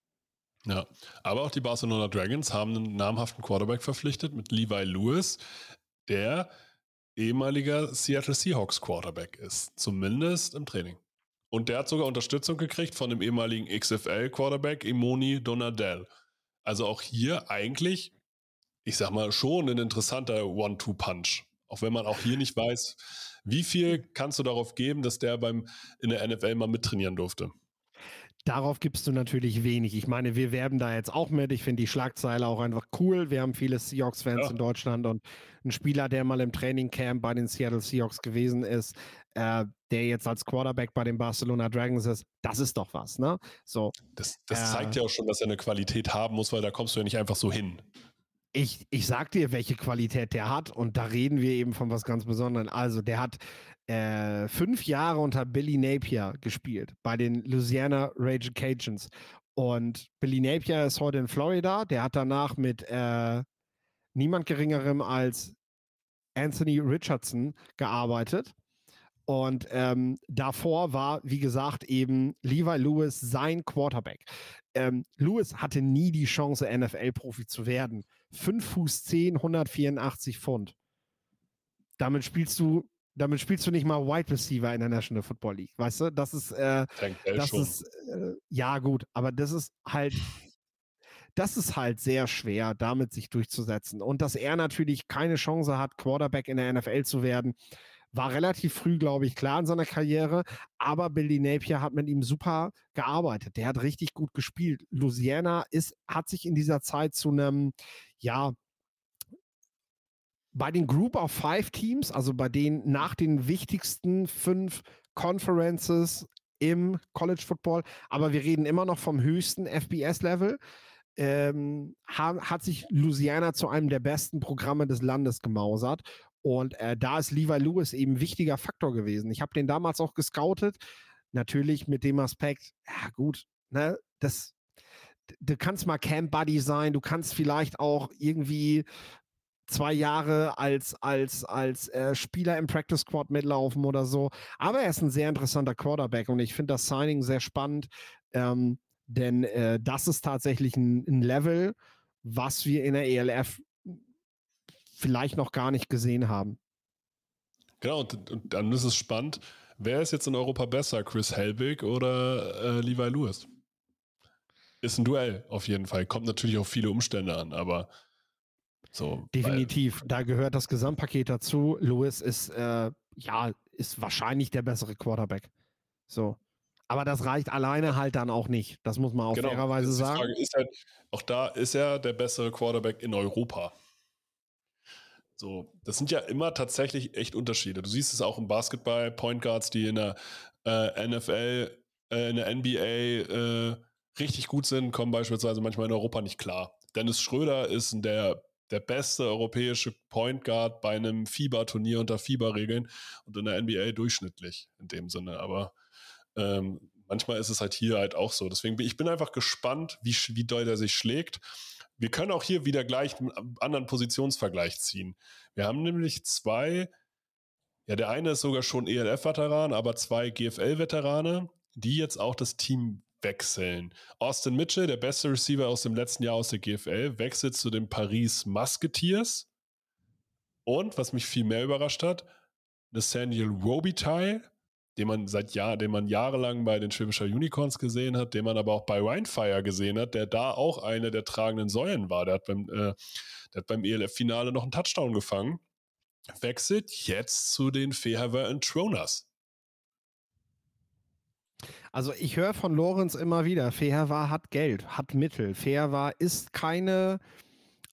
Ja, aber auch die Barcelona Dragons haben einen namhaften Quarterback verpflichtet mit Levi Lewis, der ehemaliger Seattle Seahawks Quarterback ist, zumindest im Training. Und der hat sogar Unterstützung gekriegt von dem ehemaligen XFL Quarterback Imoni Donadell. Also auch hier eigentlich, ich sag mal, schon ein interessanter One-Two-Punch. Auch wenn man auch hier nicht weiß, wie viel kannst du darauf geben, dass der beim in der NFL mal mittrainieren durfte? Darauf gibst du natürlich wenig. Ich meine, wir werben da jetzt auch mit. Ich finde die Schlagzeile auch einfach cool. Wir haben viele Seahawks-Fans ja. in Deutschland und ein Spieler, der mal im Trainingcamp bei den Seattle Seahawks gewesen ist, äh, der jetzt als Quarterback bei den Barcelona Dragons ist, das ist doch was, ne? So. Das, das äh, zeigt ja auch schon, dass er eine Qualität haben muss, weil da kommst du ja nicht einfach so hin. Ich, ich sag dir, welche Qualität der hat und da reden wir eben von was ganz Besonderem. Also, der hat äh, fünf Jahre unter Billy Napier gespielt bei den Louisiana Rage Cajuns. Und Billy Napier ist heute in Florida. Der hat danach mit äh, niemand Geringerem als Anthony Richardson gearbeitet. Und ähm, davor war, wie gesagt, eben Levi Lewis sein Quarterback. Ähm, Lewis hatte nie die Chance, NFL-Profi zu werden. 5 Fuß 10, 184 Pfund. Damit spielst du damit spielst du nicht mal Wide Receiver in der National Football League, weißt du? Das ist, äh, das schon. ist, äh, ja gut, aber das ist halt, das ist halt sehr schwer, damit sich durchzusetzen. Und dass er natürlich keine Chance hat, Quarterback in der NFL zu werden, war relativ früh, glaube ich, klar in seiner Karriere. Aber Billy Napier hat mit ihm super gearbeitet. Der hat richtig gut gespielt. Louisiana ist, hat sich in dieser Zeit zu einem, ja, bei den Group of Five Teams, also bei denen nach den wichtigsten fünf Conferences im College Football, aber wir reden immer noch vom höchsten FBS-Level, ähm, ha hat sich Louisiana zu einem der besten Programme des Landes gemausert. Und äh, da ist Levi Lewis eben wichtiger Faktor gewesen. Ich habe den damals auch gescoutet, natürlich mit dem Aspekt, ja gut, ne, das, du kannst mal Camp Buddy sein, du kannst vielleicht auch irgendwie zwei Jahre als, als, als äh, Spieler im Practice Squad mitlaufen oder so. Aber er ist ein sehr interessanter Quarterback und ich finde das Signing sehr spannend, ähm, denn äh, das ist tatsächlich ein, ein, Level, was wir in der ELF vielleicht noch gar nicht gesehen haben. Genau, und, und dann ist es spannend. Wer ist jetzt in Europa besser, Chris Helbig oder äh, Levi Lewis? Ist ein Duell auf jeden Fall. Kommt natürlich auf viele Umstände an, aber so, Definitiv. Da gehört das Gesamtpaket dazu. Lewis ist, äh, ja, ist wahrscheinlich der bessere Quarterback. So. Aber das reicht alleine halt dann auch nicht. Das muss man auch genau, fairerweise sagen. Frage ist halt, auch da ist er der bessere Quarterback in Europa. So, das sind ja immer tatsächlich echt Unterschiede. Du siehst es auch im Basketball, Point Guards, die in der äh, NFL, äh, in der NBA äh, richtig gut sind, kommen beispielsweise manchmal in Europa nicht klar. Dennis Schröder ist der der beste europäische Point Guard bei einem FIBA-Turnier unter FIBA-Regeln und in der NBA durchschnittlich in dem Sinne. Aber ähm, manchmal ist es halt hier halt auch so. Deswegen bin ich bin einfach gespannt, wie, wie doll er sich schlägt. Wir können auch hier wieder gleich einen anderen Positionsvergleich ziehen. Wir haben nämlich zwei, ja, der eine ist sogar schon ELF-Veteran, aber zwei GFL-Veterane, die jetzt auch das Team wechseln. Austin Mitchell, der beste Receiver aus dem letzten Jahr aus der GFL, wechselt zu den Paris Musketeers. Und, was mich viel mehr überrascht hat, Nathaniel Robitaille, den man seit Jahren, den man jahrelang bei den Schwäbischer Unicorns gesehen hat, den man aber auch bei Winefire gesehen hat, der da auch eine der tragenden Säulen war. Der hat beim, äh, beim ELF-Finale noch einen Touchdown gefangen. Wechselt jetzt zu den and Troners. Also ich höre von Lorenz immer wieder, Fairwa hat Geld, hat Mittel. Fairwa ist keine,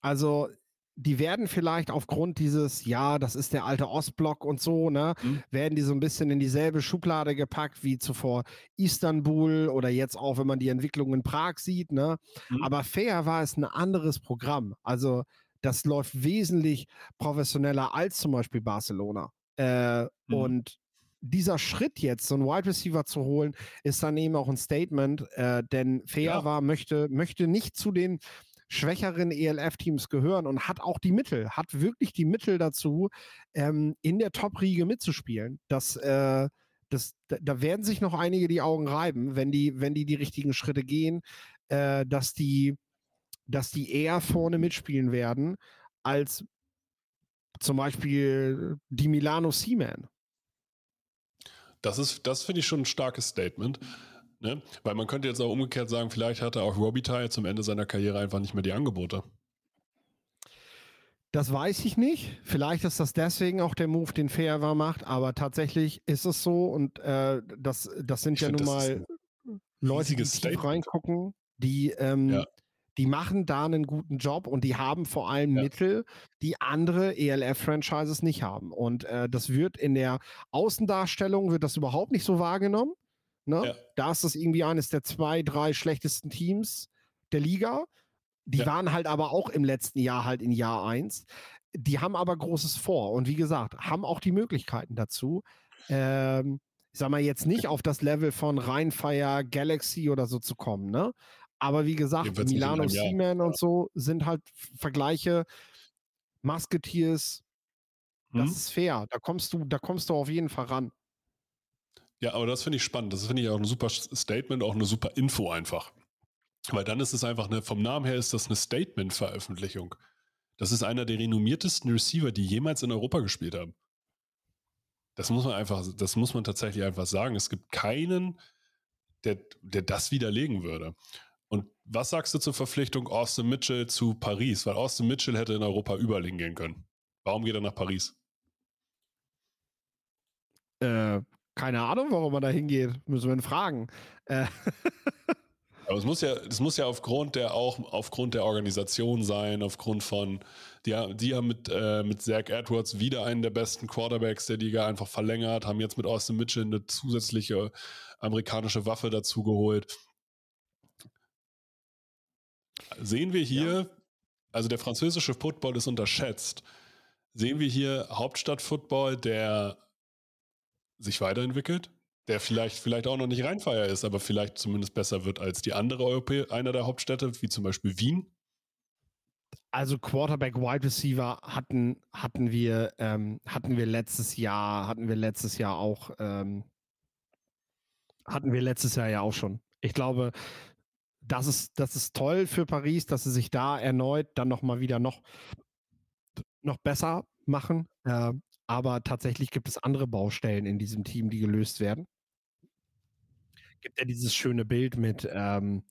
also die werden vielleicht aufgrund dieses, ja, das ist der alte Ostblock und so, ne, mhm. werden die so ein bisschen in dieselbe Schublade gepackt wie zuvor Istanbul oder jetzt auch, wenn man die Entwicklung in Prag sieht, ne. Mhm. Aber Fair war es ein anderes Programm. Also das läuft wesentlich professioneller als zum Beispiel Barcelona. Äh, mhm. Und dieser Schritt jetzt, so einen Wide Receiver zu holen, ist dann eben auch ein Statement, äh, denn Fair Ja. war, möchte, möchte nicht zu den schwächeren ELF-Teams gehören und hat auch die Mittel, hat wirklich die Mittel dazu, ähm, in der Top-Riege mitzuspielen. Das, äh, das, da, da werden sich noch einige die Augen reiben, wenn die, wenn die die richtigen Schritte gehen, äh, dass die, dass die eher vorne mitspielen werden als zum Beispiel die Milano Seaman. Das ist, das finde ich schon ein starkes Statement. Ne? Weil man könnte jetzt auch umgekehrt sagen, vielleicht hatte auch Robitaille zum Ende seiner Karriere einfach nicht mehr die Angebote. Das weiß ich nicht. Vielleicht ist das deswegen auch der Move, den Fairwear macht, aber tatsächlich ist es so und äh, das, das sind Ich ja nun mal Leute, die tief reingucken, die, ähm, Ja. Die machen da einen guten Job und die haben vor allem Ja. Mittel, die andere ELF-Franchises nicht haben. Und äh, das wird in der Außendarstellung wird das überhaupt nicht so wahrgenommen. Ne? Ja. Da ist das irgendwie eines der zwei, drei schlechtesten Teams der Liga. Die Ja. waren halt aber auch im letzten Jahr halt in Jahr 1. Die haben aber Großes vor und wie gesagt, haben auch die Möglichkeiten dazu. Ähm, ich sag mal jetzt nicht auf das Level von Rheinfire, Galaxy oder so zu kommen, ne? Aber wie gesagt, Milano. Seaman und so sind halt Vergleiche. Musketeers, das Hm? ist fair. Da kommst du, da kommst du auf jeden Fall ran. Ja, aber das finde ich spannend. Das finde ich auch ein super Statement, auch eine super Info einfach. Weil dann ist es einfach eine, vom Namen her ist das eine Statement-Veröffentlichung. Das ist einer der renommiertesten Receiver, die jemals in Europa gespielt haben. Das muss man einfach, das muss man tatsächlich einfach sagen. Es gibt keinen, der, der das widerlegen würde. Und was sagst du zur Verpflichtung Austin Mitchell zu Paris? Weil Austin Mitchell hätte in Europa überall hingehen können. Warum geht er nach Paris? Äh, keine Ahnung, warum man da hingeht. Müssen wir ihn fragen. Äh, Aber es muss ja, es muss ja aufgrund der auch aufgrund der Organisation sein, aufgrund von, die, die haben mit, äh, mit Zach Edwards wieder einen der besten Quarterbacks der Liga einfach verlängert, haben jetzt mit Austin Mitchell eine zusätzliche amerikanische Waffe dazu geholt. Sehen wir hier, also der französische Football ist unterschätzt. Sehen wir hier Hauptstadt-Football, der sich weiterentwickelt, der vielleicht, vielleicht auch noch nicht Rheinfeier ist, aber vielleicht zumindest besser wird als die andere Europä einer der Hauptstädte, wie zum Beispiel Wien. also Quarterback, Wide Receiver hatten, hatten wir, ähm, hatten wir letztes Jahr, hatten wir letztes Jahr auch, ähm, hatten wir letztes Jahr ja auch schon. Ich glaube, das ist, das ist toll für Paris, dass sie sich da erneut dann nochmal wieder noch, noch besser machen. Äh, aber tatsächlich gibt es andere Baustellen in diesem Team, die gelöst werden. Gibt ja dieses schöne Bild mit, ähm,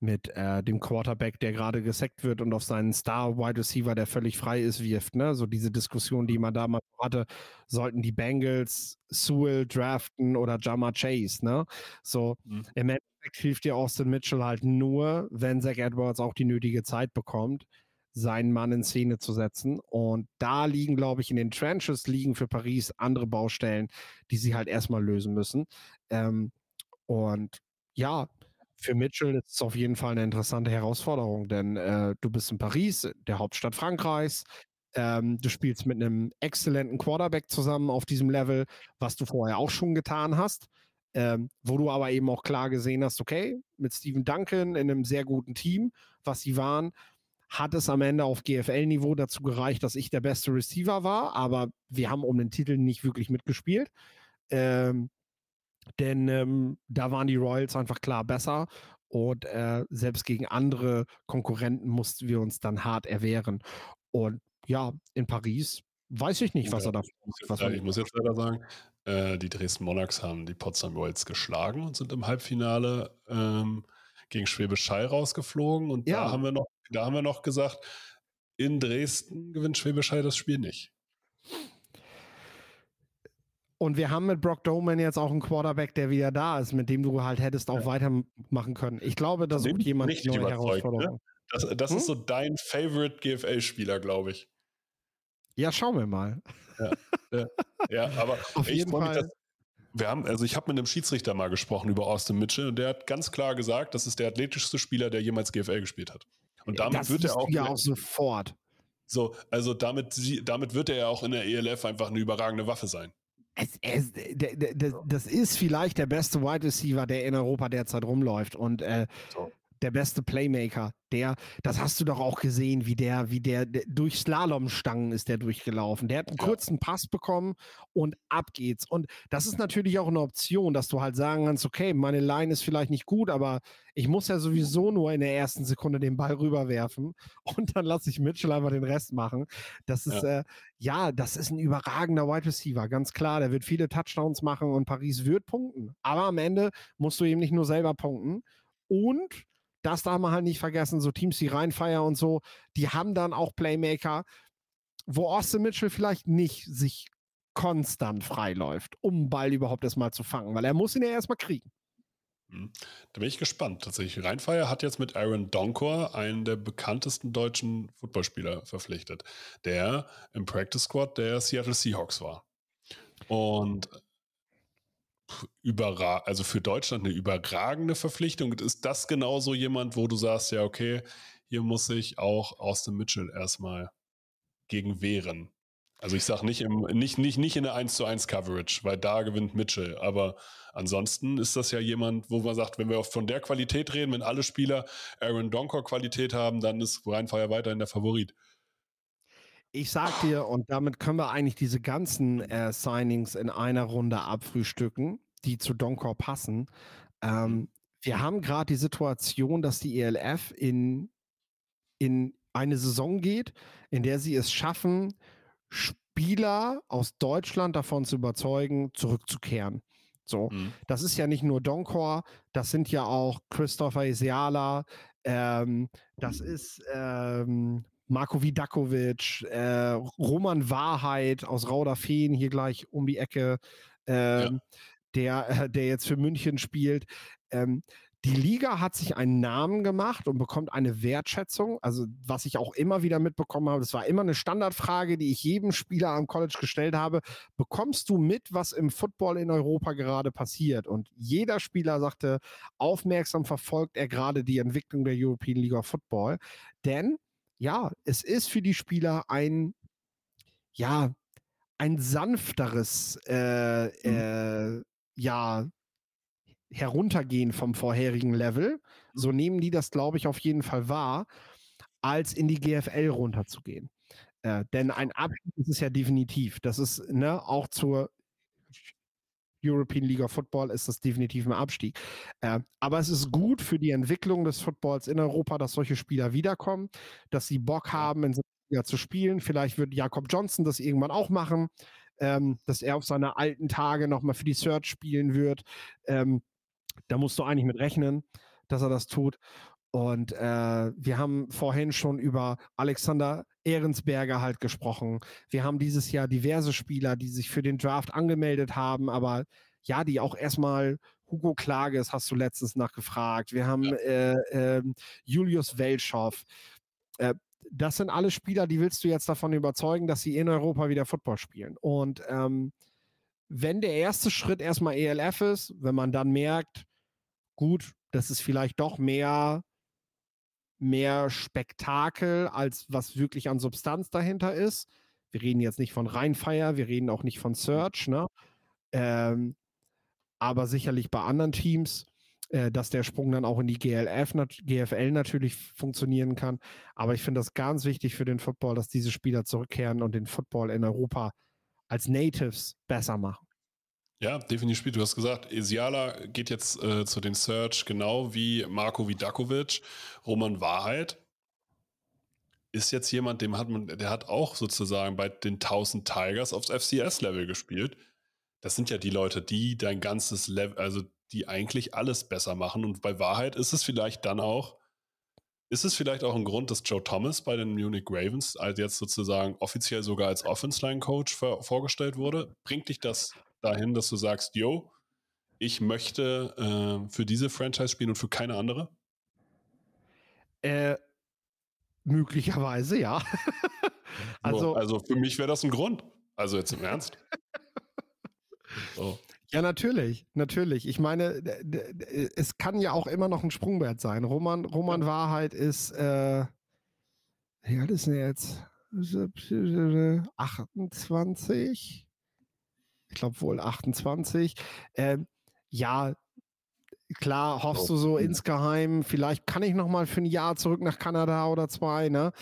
mit äh, dem Quarterback, der gerade gesackt wird und auf seinen Star-Wide Receiver, der völlig frei ist, wirft. Ne? So diese Diskussion, die man damals hatte, sollten die Bengals Sewell draften oder Jama Chase. Ne? So Mhm. im Endeffekt hilft dir Austin Mitchell halt nur, wenn Zach Edwards auch die nötige Zeit bekommt, seinen Mann in Szene zu setzen. Und da liegen, glaube ich, in den Trenches liegen für Paris andere Baustellen, die sie halt erstmal lösen müssen. Ähm, und ja, für Mitchell ist es auf jeden Fall eine interessante Herausforderung, denn äh, du bist in Paris, der Hauptstadt Frankreichs. Ähm, du spielst mit einem exzellenten Quarterback zusammen auf diesem Level, was du vorher auch schon getan hast. Ähm, wo du aber eben auch klar gesehen hast, okay, mit Steven Duncan in einem sehr guten Team, was sie waren, hat es am Ende auf GFL-Niveau dazu gereicht, dass ich der beste Receiver war, aber wir haben um den Titel nicht wirklich mitgespielt. Ähm, denn ähm, da waren die Royals einfach klar besser und äh, selbst gegen andere Konkurrenten mussten wir uns dann hart erwehren. Und ja, in Paris weiß ich nicht, was Ja, er da Ich leider- er- ich muss jetzt leider sagen, äh, die Dresden Monarchs haben die Potsdam Royals geschlagen und sind im Halbfinale ähm, gegen Schwäbisch Hall rausgeflogen. Und Ja. da haben wir noch, da haben wir noch gesagt, in Dresden gewinnt Schwäbisch Hall das Spiel nicht. Und wir haben mit Brock Doman jetzt auch einen Quarterback, der wieder da ist, mit dem du halt hättest auch Ja. weitermachen können. Ich glaube, da sucht jemand richtig neue ne? Herausforderungen. Das, das Hm? ist so dein Favorite GFL-Spieler, glaube ich. Ja, schauen wir mal. Ja, aber Auf ich jeden freu mich, dass- wir haben, also ich habe mit einem Schiedsrichter mal gesprochen über Austin Mitchell und der hat ganz klar gesagt, das ist der athletischste Spieler, der jemals GFL gespielt hat. Und damit das wird er auch, ja auch sofort. so, also damit, damit wird er ja auch in der ELF einfach eine überragende Waffe sein. Es, es, das ist vielleicht der beste Wide Receiver, der in Europa derzeit rumläuft. Und äh, So. Der beste Playmaker, der, das hast du doch auch gesehen, wie der, wie der, der durch Slalomstangen ist der durchgelaufen. Der hat einen Ja. kurzen Pass bekommen und ab geht's. Und das ist natürlich auch eine Option, dass du halt sagen kannst, okay, meine Line ist vielleicht nicht gut, aber ich muss ja sowieso nur in der ersten Sekunde den Ball rüberwerfen und dann lasse ich Mitchell einfach den Rest machen. Das ist, ja. Äh, ja, das ist ein überragender Wide Receiver, ganz klar. Der wird viele Touchdowns machen und Paris wird punkten. Aber am Ende musst du eben nicht nur selber punkten. Und das darf man halt nicht vergessen, so Teams wie Rheinfire und so, die haben dann auch Playmaker, wo Austin Mitchell vielleicht nicht sich konstant freiläuft, um einen Ball überhaupt erstmal zu fangen, weil er muss ihn ja erstmal kriegen. Hm. Da bin ich gespannt. Tatsächlich, Rheinfire hat jetzt mit Aaron Donkor einen der bekanntesten deutschen Footballspieler verpflichtet, der im Practice Squad der Seattle Seahawks war. Und überra also für Deutschland eine überragende Verpflichtung. Ist das genauso jemand, wo du sagst, ja, okay, hier muss ich auch Austin Mitchell erstmal gegen wehren? Also ich sage nicht, nicht, nicht, nicht in der 1 zu 1 Coverage, weil da gewinnt Mitchell. Aber ansonsten ist das ja jemand, wo man sagt, wenn wir von der Qualität reden, wenn alle Spieler Aaron Donkor Qualität haben, dann ist Rheinfire weiterhin der Favorit. Ich sag dir, und damit können wir eigentlich diese ganzen äh, Signings in einer Runde abfrühstücken, die zu Donkor passen. Ähm, wir haben gerade die Situation, dass die ELF in, in eine Saison geht, in der sie es schaffen, Spieler aus Deutschland davon zu überzeugen, zurückzukehren. So, mhm. das ist ja nicht nur Donkor, das sind ja auch Christopher Isiala, ähm, das ist ähm, Marco Vidakovic, äh, Roman Wahrheit aus Rauderfehn hier gleich um die Ecke, ähm, ja. der, äh, der jetzt für München spielt. Ähm, die Liga hat sich einen Namen gemacht und bekommt eine Wertschätzung. Also, was ich auch immer wieder mitbekommen habe, das war immer eine Standardfrage, die ich jedem Spieler am College gestellt habe. Bekommst du mit, was im Football in Europa gerade passiert? Und jeder Spieler sagte, aufmerksam verfolgt er gerade die Entwicklung der European League of Football. Denn, ja, es ist für die Spieler ein, ja, ein sanfteres, äh, äh, ja, heruntergehen vom vorherigen Level, so nehmen die das, glaube ich, auf jeden Fall wahr, als in die GFL runterzugehen. Äh, denn ein Abstieg ist es ja definitiv. Das ist ne, auch zur European League of Football ist das definitiv ein Abstieg. Äh, aber es ist gut für die Entwicklung des Footballs in Europa, dass solche Spieler wiederkommen, dass sie Bock haben, in Liga zu spielen. Vielleicht wird Jakob Johnson das irgendwann auch machen, ähm, dass er auf seine alten Tage nochmal für die Search spielen wird. Ähm, da musst du eigentlich mit rechnen, dass er das tut. Und äh, wir haben vorhin schon über Alexander Ehrensberger halt gesprochen. Wir haben dieses Jahr diverse Spieler, die sich für den Draft angemeldet haben, aber ja, die auch erstmal Hugo Klages hast du letztens nachgefragt. Wir haben äh, äh, Julius Welschow. Äh, das sind alle Spieler, die willst du jetzt davon überzeugen, dass sie in Europa wieder Football spielen. Und ähm, wenn der erste Schritt erstmal ELF ist, wenn man dann merkt, gut, das ist vielleicht doch mehr, mehr Spektakel, als was wirklich an Substanz dahinter ist. Wir reden jetzt nicht von Rheinfire, wir reden auch nicht von Search, ne? Ähm, aber sicherlich bei anderen Teams, äh, dass der Sprung dann auch in die GLF, GFL natürlich funktionieren kann. Aber ich finde das ganz wichtig für den Football, dass diese Spieler zurückkehren und den Football in Europa als Natives besser machen. Ja, definitiv. Du hast gesagt, Esiala geht jetzt äh, zu den Search, genau wie Marco Vidakovic. Roman Wahrheit ist jetzt jemand, dem hat man, der hat auch sozusagen bei den 1000 Tigers aufs FCS-Level gespielt. Das sind ja die Leute, die dein ganzes Level, also die eigentlich alles besser machen. Und bei Wahrheit ist es vielleicht dann auch, ist es vielleicht auch ein Grund, dass Joe Thomas bei den Munich Ravens als jetzt sozusagen offiziell sogar als Offense-Line-Coach vorgestellt wurde? Bringt dich das dahin, dass du sagst, yo, ich möchte äh, für diese Franchise spielen und für keine andere? Äh, möglicherweise, ja. also, also für mich wäre das ein Grund. Also jetzt im Ernst. so. Ja, natürlich, natürlich. Ich meine, es kann ja auch immer noch ein Sprungwert sein. Roman, Roman ja. Wahrheit ist, äh, wie alt ist er jetzt? 28? Ich glaube wohl 28. Ähm, ja, klar hoffst du so insgeheim, vielleicht kann ich noch mal für ein Jahr zurück nach Kanada oder zwei, ne?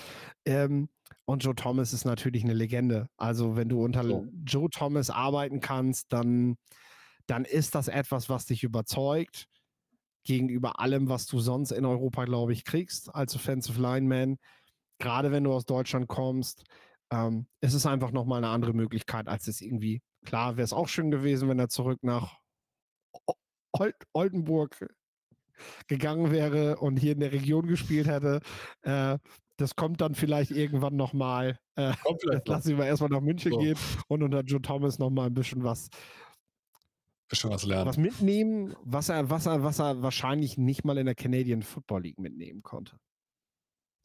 Ähm, und Joe Thomas ist natürlich eine Legende. Also wenn du unter so. Joe Thomas arbeiten kannst, dann, dann ist das etwas, was dich überzeugt gegenüber allem, was du sonst in Europa, glaube ich, kriegst als Offensive Lineman. Gerade wenn du aus Deutschland kommst, ähm, es ist einfach nochmal eine andere Möglichkeit, als es irgendwie, klar, wäre es auch schön gewesen, wenn er zurück nach Old Oldenburg gegangen wäre und hier in der Region gespielt hätte. Äh, das kommt dann vielleicht irgendwann nochmal. Äh, jetzt lassen wir erstmal nach München so. gehen und unter Joe Thomas nochmal ein bisschen was, bisschen was lernen. Was mitnehmen, was er, was er, was er wahrscheinlich nicht mal in der Canadian Football League mitnehmen konnte.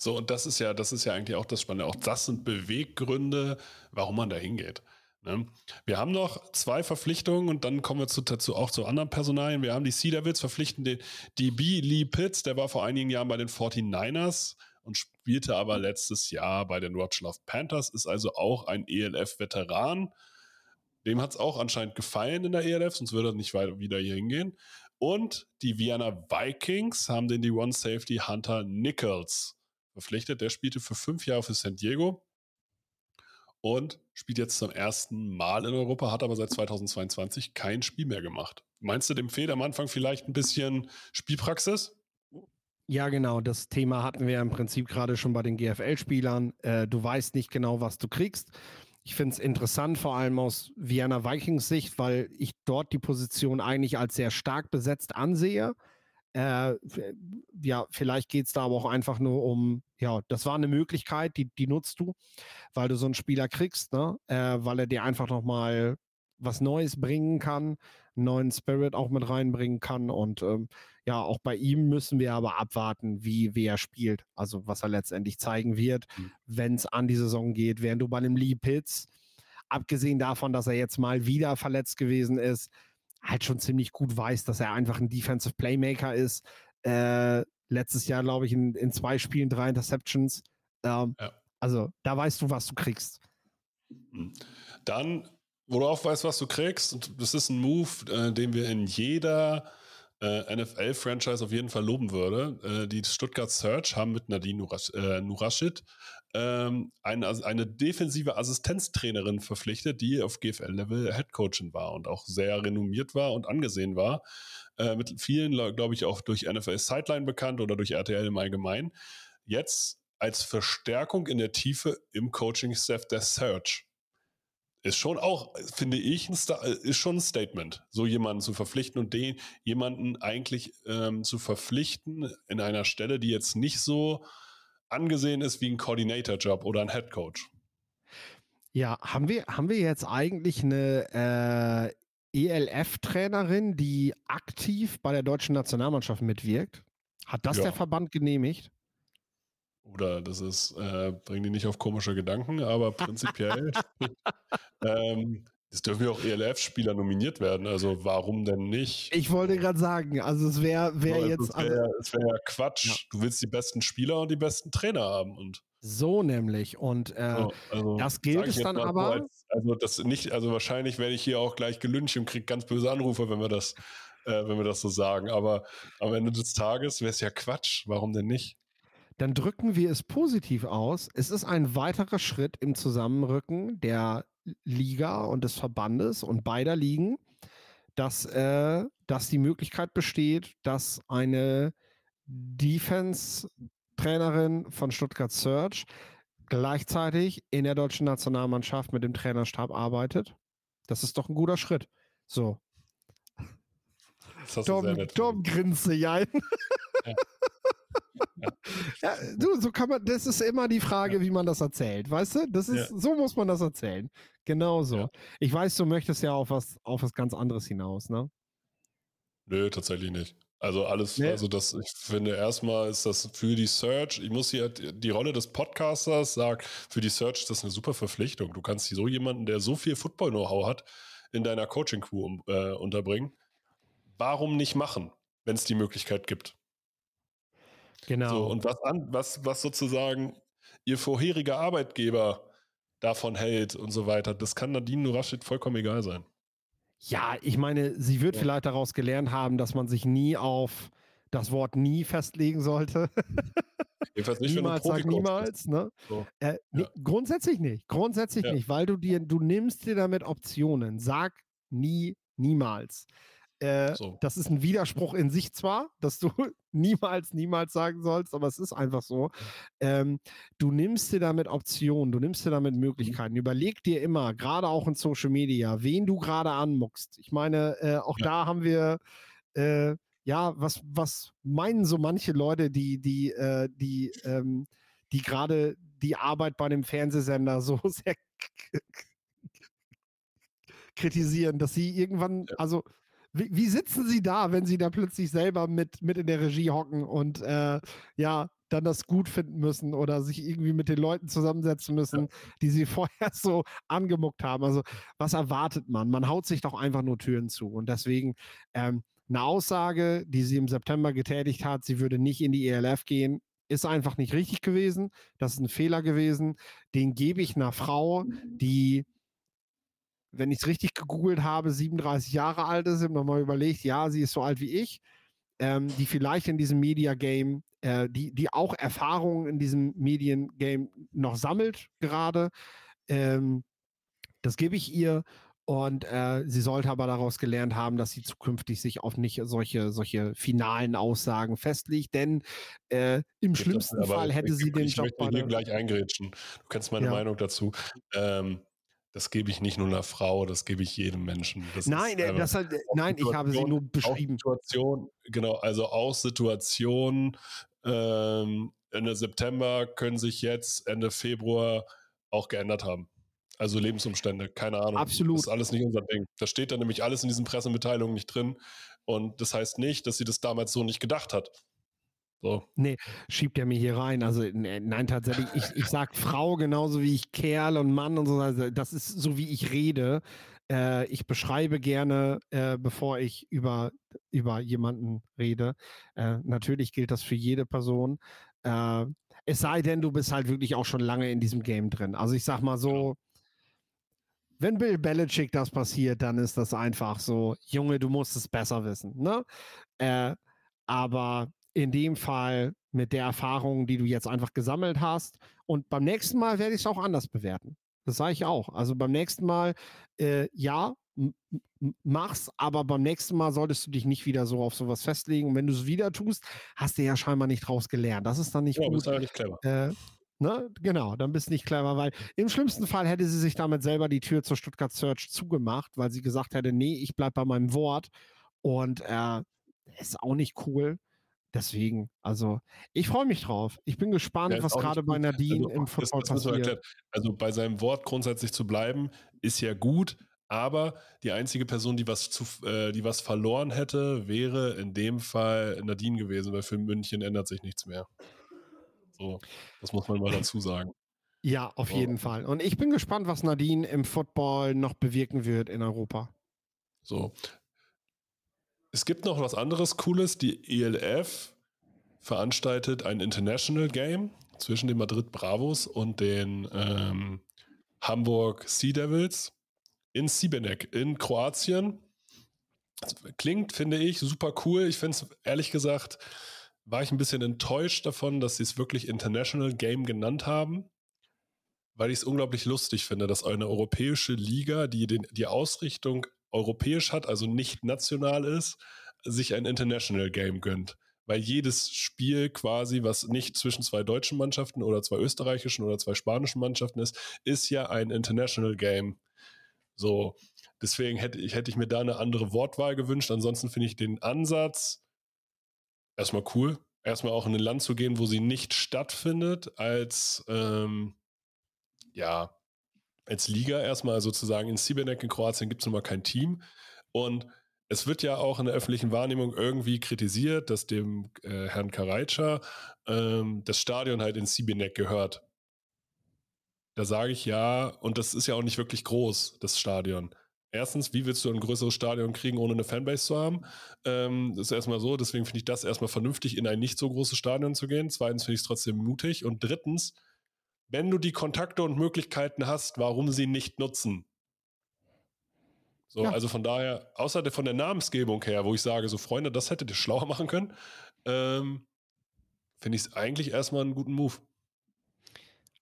So, und das ist ja, das ist ja eigentlich auch das Spannende. Auch das sind Beweggründe, warum man da hingeht. Ne? Wir haben noch zwei Verpflichtungen und dann kommen wir zu, dazu auch zu anderen Personalien. Wir haben die Devils verpflichten den DB Lee Pitts, der war vor einigen Jahren bei den 49ers und spielte aber letztes Jahr bei den Wroclaw Panthers, ist also auch ein ELF-Veteran. Dem hat es auch anscheinend gefallen in der ELF, sonst würde er nicht weiter wieder hier hingehen. Und die Vienna Vikings haben den D1 Safety Hunter Nichols verpflichtet. Der spielte für fünf Jahre für San Diego und spielt jetzt zum ersten Mal in Europa, hat aber seit 2022 kein Spiel mehr gemacht. Meinst du, dem fehlt am Anfang vielleicht ein bisschen Spielpraxis? Ja, genau. Das Thema hatten wir im Prinzip gerade schon bei den GFL-Spielern. Äh, du weißt nicht genau, was du kriegst. Ich finde es interessant, vor allem aus Vienna Vikings Sicht, weil ich dort die Position eigentlich als sehr stark besetzt ansehe. Äh, ja, vielleicht geht es da aber auch einfach nur um, ja, das war eine Möglichkeit, die, die nutzt du, weil du so einen Spieler kriegst, ne? Äh, weil er dir einfach nochmal was Neues bringen kann, einen neuen Spirit auch mit reinbringen kann. Und ähm, ja, auch bei ihm müssen wir aber abwarten, wie, wie er spielt, also was er letztendlich zeigen wird, mhm. wenn es an die Saison geht. Während du bei einem Lee Pitts, abgesehen davon, dass er jetzt mal wieder verletzt gewesen ist, halt schon ziemlich gut weiß, dass er einfach ein Defensive Playmaker ist. Äh, letztes Jahr, glaube ich, in, in zwei Spielen drei Interceptions. Ähm, ja. Also da weißt du, was du kriegst. Hm. Dann, wo du auch weißt, was du kriegst, und das ist ein Move, äh, den wir in jeder äh, NFL-Franchise auf jeden Fall loben würde. Äh, die Stuttgart Search haben mit Nadine äh, Nurashid ähm, eine, eine defensive Assistenztrainerin verpflichtet, die auf GFL-Level Headcoachin war und auch sehr renommiert war und angesehen war. Äh, mit vielen, glaube ich, auch durch NFL Sideline bekannt oder durch RTL im Allgemeinen. Jetzt als Verstärkung in der Tiefe im Coaching-Staff der Search ist schon auch, finde ich, ein ist schon ein Statement, so jemanden zu verpflichten und den jemanden eigentlich ähm, zu verpflichten in einer Stelle, die jetzt nicht so angesehen ist wie ein Coordinator-Job oder ein Head Coach. Ja, haben wir, haben wir jetzt eigentlich eine äh, ELF-Trainerin, die aktiv bei der deutschen Nationalmannschaft mitwirkt? Hat das ja. der Verband genehmigt? Oder das ist, äh, bringen die nicht auf komische Gedanken, aber prinzipiell ähm, es dürfen ja auch ELF-Spieler nominiert werden, also warum denn nicht? Ich wollte gerade sagen, also es wäre wär also jetzt. Es wäre wär ja Quatsch. Ja. Du willst die besten Spieler und die besten Trainer haben. Und so nämlich. Und äh, so, also, das gilt es dann aber. Als, also das nicht, also wahrscheinlich werde ich hier auch gleich gelüncht und kriege ganz böse Anrufe, wenn wir das, äh, wenn wir das so sagen. Aber am Ende des Tages wäre es ja Quatsch. Warum denn nicht? Dann drücken wir es positiv aus. Es ist ein weiterer Schritt im Zusammenrücken der Liga und des Verbandes und beider Ligen, dass, äh, dass die Möglichkeit besteht, dass eine Defense-Trainerin von Stuttgart Search gleichzeitig in der deutschen Nationalmannschaft mit dem Trainerstab arbeitet. Das ist doch ein guter Schritt. So. Tom, Tom grinste ja. ja. Ja, du, so kann man, das ist immer die Frage, ja. wie man das erzählt, weißt du? Das ist, ja. so muss man das erzählen. Genau so. Ja. Ich weiß, du möchtest ja auf was, auf was ganz anderes hinaus, ne? Nö, tatsächlich nicht. Also alles, nee. also das, ich finde erstmal ist das für die Search, ich muss hier die Rolle des Podcasters sagen, für die Search ist das eine super Verpflichtung. Du kannst so jemanden, der so viel Football-Know-how hat, in deiner Coaching-Crew äh, unterbringen. Warum nicht machen, wenn es die Möglichkeit gibt? Genau. So, und was, an, was, was sozusagen ihr vorheriger Arbeitgeber davon hält und so weiter, das kann Nadine Nurashid vollkommen egal sein. Ja, ich meine, sie wird ja. vielleicht daraus gelernt haben, dass man sich nie auf das Wort nie festlegen sollte. Jedenfalls nicht, niemals sag niemals. Ne? So. Äh, ja. Grundsätzlich nicht. Grundsätzlich ja. nicht, weil du dir, du nimmst dir damit Optionen. Sag nie, niemals. Äh, so. Das ist ein Widerspruch in sich zwar, dass du niemals, niemals sagen sollst, aber es ist einfach so. Ähm, du nimmst dir damit Optionen, du nimmst dir damit mhm. Möglichkeiten. Überleg dir immer, gerade auch in Social Media, wen du gerade anmuckst. Ich meine, äh, auch ja. da haben wir äh, ja, was, was meinen so manche Leute, die, die, äh, die, ähm, die gerade die Arbeit bei dem Fernsehsender so sehr kritisieren, dass sie irgendwann, also wie, wie, sitzen sie da, wenn sie da plötzlich selber mit, mit in der Regie hocken und äh, ja, dann das gut finden müssen oder sich irgendwie mit den Leuten zusammensetzen müssen, die sie vorher so angemuckt haben. Also, was erwartet man? Man haut sich doch einfach nur Türen zu. Und deswegen, ähm, eine Aussage, die sie im September getätigt hat, sie würde nicht in die ELF gehen, ist einfach nicht richtig gewesen. Das ist ein Fehler gewesen. Den gebe ich einer Frau, die, wenn ich es richtig gegoogelt habe, 37 Jahre alt ist. Ich habe nochmal überlegt, ja, sie ist so alt wie ich, ähm, die vielleicht in diesem Media Game, äh, die, die auch Erfahrungen in diesem Medien Game noch sammelt gerade. Ähm, das gebe ich ihr und äh, sie sollte aber daraus gelernt haben, dass sie zukünftig sich auf nicht solche, solche finalen Aussagen festlegt, denn äh, im ich schlimmsten Fall hätte sie den ich Job. Ich möchte hier gleich eingrätschen. Du kennst meine ja. Meinung dazu. Ähm, das gebe ich nicht nur einer Frau, das gebe ich jedem Menschen. Das nein, ist, äh, das hat, nein, ich habe sie nur beschrieben. Situation, genau, also auch Situationen ähm, Ende September können sich jetzt Ende Februar auch geändert haben. Also Lebensumstände, keine Ahnung. Absolut. Das ist alles nicht unser Ding. Da steht dann nämlich alles in diesen Pressemitteilungen nicht drin. Und das heißt nicht, dass sie das damals so nicht gedacht hat. So. Nee, schiebt er mir hier rein. Also, nein, tatsächlich, ich, ich sag Frau genauso wie ich Kerl und Mann und so. Also, das ist so, wie ich rede. Äh, ich beschreibe gerne, äh, bevor ich über, über jemanden rede. Äh, natürlich gilt das für jede Person. Äh, es sei denn, du bist halt wirklich auch schon lange in diesem Game drin. Also, ich sag mal so. Genau wenn Bill Belichick das passiert, dann ist das einfach so, Junge, du musst es besser wissen. Ne? Äh, aber in dem Fall mit der Erfahrung, die du jetzt einfach gesammelt hast. Und beim nächsten Mal werde ich es auch anders bewerten. Das sage ich auch. Also beim nächsten Mal, äh, ja, mach's, aber beim nächsten Mal solltest du dich nicht wieder so auf sowas festlegen. Und wenn du es wieder tust, hast du ja scheinbar nicht draus gelernt. Das ist dann nicht ja, gut. Das ist nicht clever. Äh, Ne? Genau, dann bist du nicht clever, weil im schlimmsten Fall hätte sie sich damit selber die Tür zur Stuttgart Search zugemacht, weil sie gesagt hätte, nee, ich bleib bei meinem Wort und äh, ist auch nicht cool. Deswegen, also ich freue mich drauf. Ich bin gespannt, ja, was gerade bei Nadine also, im Football das, das passiert. Also bei seinem Wort grundsätzlich zu bleiben, ist ja gut, aber die einzige Person, die was, zu, äh, die was verloren hätte, wäre in dem Fall Nadine gewesen, weil für München ändert sich nichts mehr. So, das muss man mal dazu sagen. Ja, auf so. jeden Fall. Und ich bin gespannt, was Nadine im Football noch bewirken wird in Europa. So. Es gibt noch was anderes Cooles. Die ELF veranstaltet ein International Game zwischen den Madrid Bravos und den ähm, Hamburg Sea Devils in Sibenek in Kroatien. Das klingt, finde ich, super cool. Ich finde es ehrlich gesagt war ich ein bisschen enttäuscht davon, dass sie es wirklich International Game genannt haben, weil ich es unglaublich lustig finde, dass eine europäische Liga, die den, die Ausrichtung europäisch hat, also nicht national ist, sich ein International Game gönnt. Weil jedes Spiel quasi, was nicht zwischen zwei deutschen Mannschaften oder zwei österreichischen oder zwei spanischen Mannschaften ist, ist ja ein International Game. So, deswegen hätte ich, hätte ich mir da eine andere Wortwahl gewünscht. Ansonsten finde ich den Ansatz, erstmal cool, erstmal auch in ein Land zu gehen, wo sie nicht stattfindet, als ähm, ja, als Liga erstmal sozusagen in Sibenek in Kroatien gibt es nun mal kein Team. Und es wird ja auch in der öffentlichen Wahrnehmung irgendwie kritisiert, dass dem äh, Herrn Karajca ähm, das Stadion halt in Sibenek gehört. Da sage ich ja, und das ist ja auch nicht wirklich groß, das Stadion. Erstens, wie willst du ein größeres Stadion kriegen, ohne eine Fanbase zu haben? Ähm, das ist erstmal so, deswegen finde ich das erstmal vernünftig, in ein nicht so großes Stadion zu gehen. Zweitens finde ich es trotzdem mutig. Und drittens, wenn du die Kontakte und Möglichkeiten hast, warum sie nicht nutzen? So, ja. Also von daher, außer von der Namensgebung her, wo ich sage, so Freunde, das hättet ihr schlauer machen können, ähm, finde ich es eigentlich erstmal einen guten Move.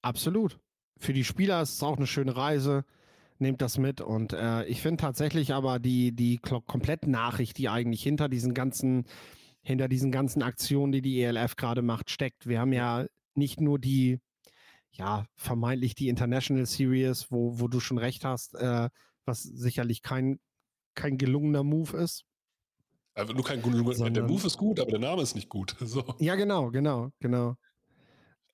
Absolut. Für die Spieler ist es auch eine schöne Reise. Nehmt das mit. Und äh, ich finde tatsächlich aber die, die komplette Nachricht, die eigentlich hinter diesen ganzen, hinter diesen ganzen Aktionen, die die ELF gerade macht, steckt. Wir haben ja nicht nur die, ja, vermeintlich die International Series, wo, wo du schon recht hast, äh, was sicherlich kein, kein gelungener Move ist. Also nur kein gelungener, der Move ist gut, aber der Name ist nicht gut. So. Ja, genau, genau, genau.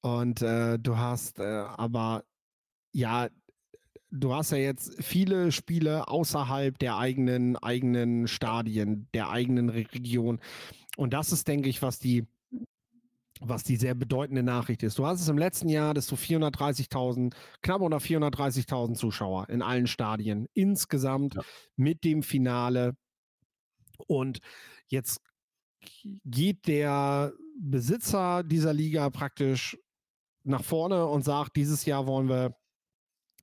Und äh, du hast äh, aber, ja, du hast ja jetzt viele Spiele außerhalb der eigenen, eigenen Stadien, der eigenen Re Region. Und das ist, denke ich, was die, was die sehr bedeutende Nachricht ist. Du hast es im letzten Jahr, dass du 430.000, knapp unter 430.000 Zuschauer in allen Stadien insgesamt ja. mit dem Finale. Und jetzt geht der Besitzer dieser Liga praktisch nach vorne und sagt, dieses Jahr wollen wir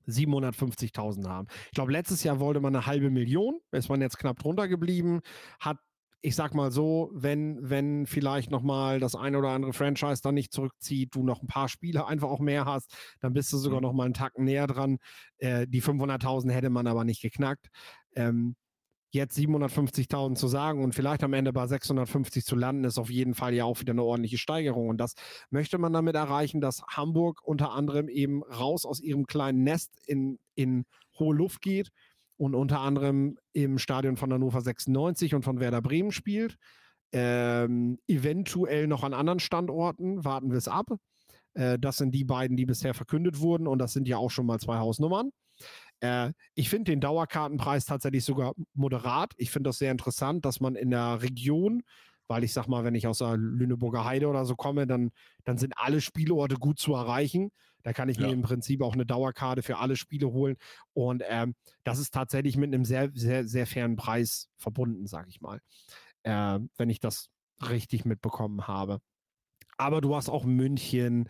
750.000 haben. Ich glaube, letztes Jahr wollte man eine halbe Million, ist man jetzt knapp drunter geblieben, hat ich sag mal so, wenn, wenn vielleicht nochmal das ein oder andere Franchise dann nicht zurückzieht, du noch ein paar Spiele einfach auch mehr hast, dann bist du sogar mhm. noch mal einen Tacken näher dran. Äh, die 500.000 hätte man aber nicht geknackt. Ähm, jetzt 750.000 zu sagen und vielleicht am Ende bei 650 zu landen, ist auf jeden Fall ja auch wieder eine ordentliche Steigerung. Und das möchte man damit erreichen, dass Hamburg unter anderem eben raus aus ihrem kleinen Nest in, in hohe Luft geht und unter anderem im Stadion von Hannover 96 und von Werder Bremen spielt. Ähm, eventuell noch an anderen Standorten, warten wir es ab. Äh, das sind die beiden, die bisher verkündet wurden und das sind ja auch schon mal zwei Hausnummern. Äh, ich finde den Dauerkartenpreis tatsächlich sogar moderat. Ich finde das sehr interessant, dass man in der Region, weil ich sag mal, wenn ich aus der Lüneburger Heide oder so komme, dann, dann sind alle Spielorte gut zu erreichen. Da kann ich ja. mir im Prinzip auch eine Dauerkarte für alle Spiele holen. Und ähm, das ist tatsächlich mit einem sehr, sehr, sehr fairen Preis verbunden, sage ich mal. Äh, wenn ich das richtig mitbekommen habe. Aber du hast auch München,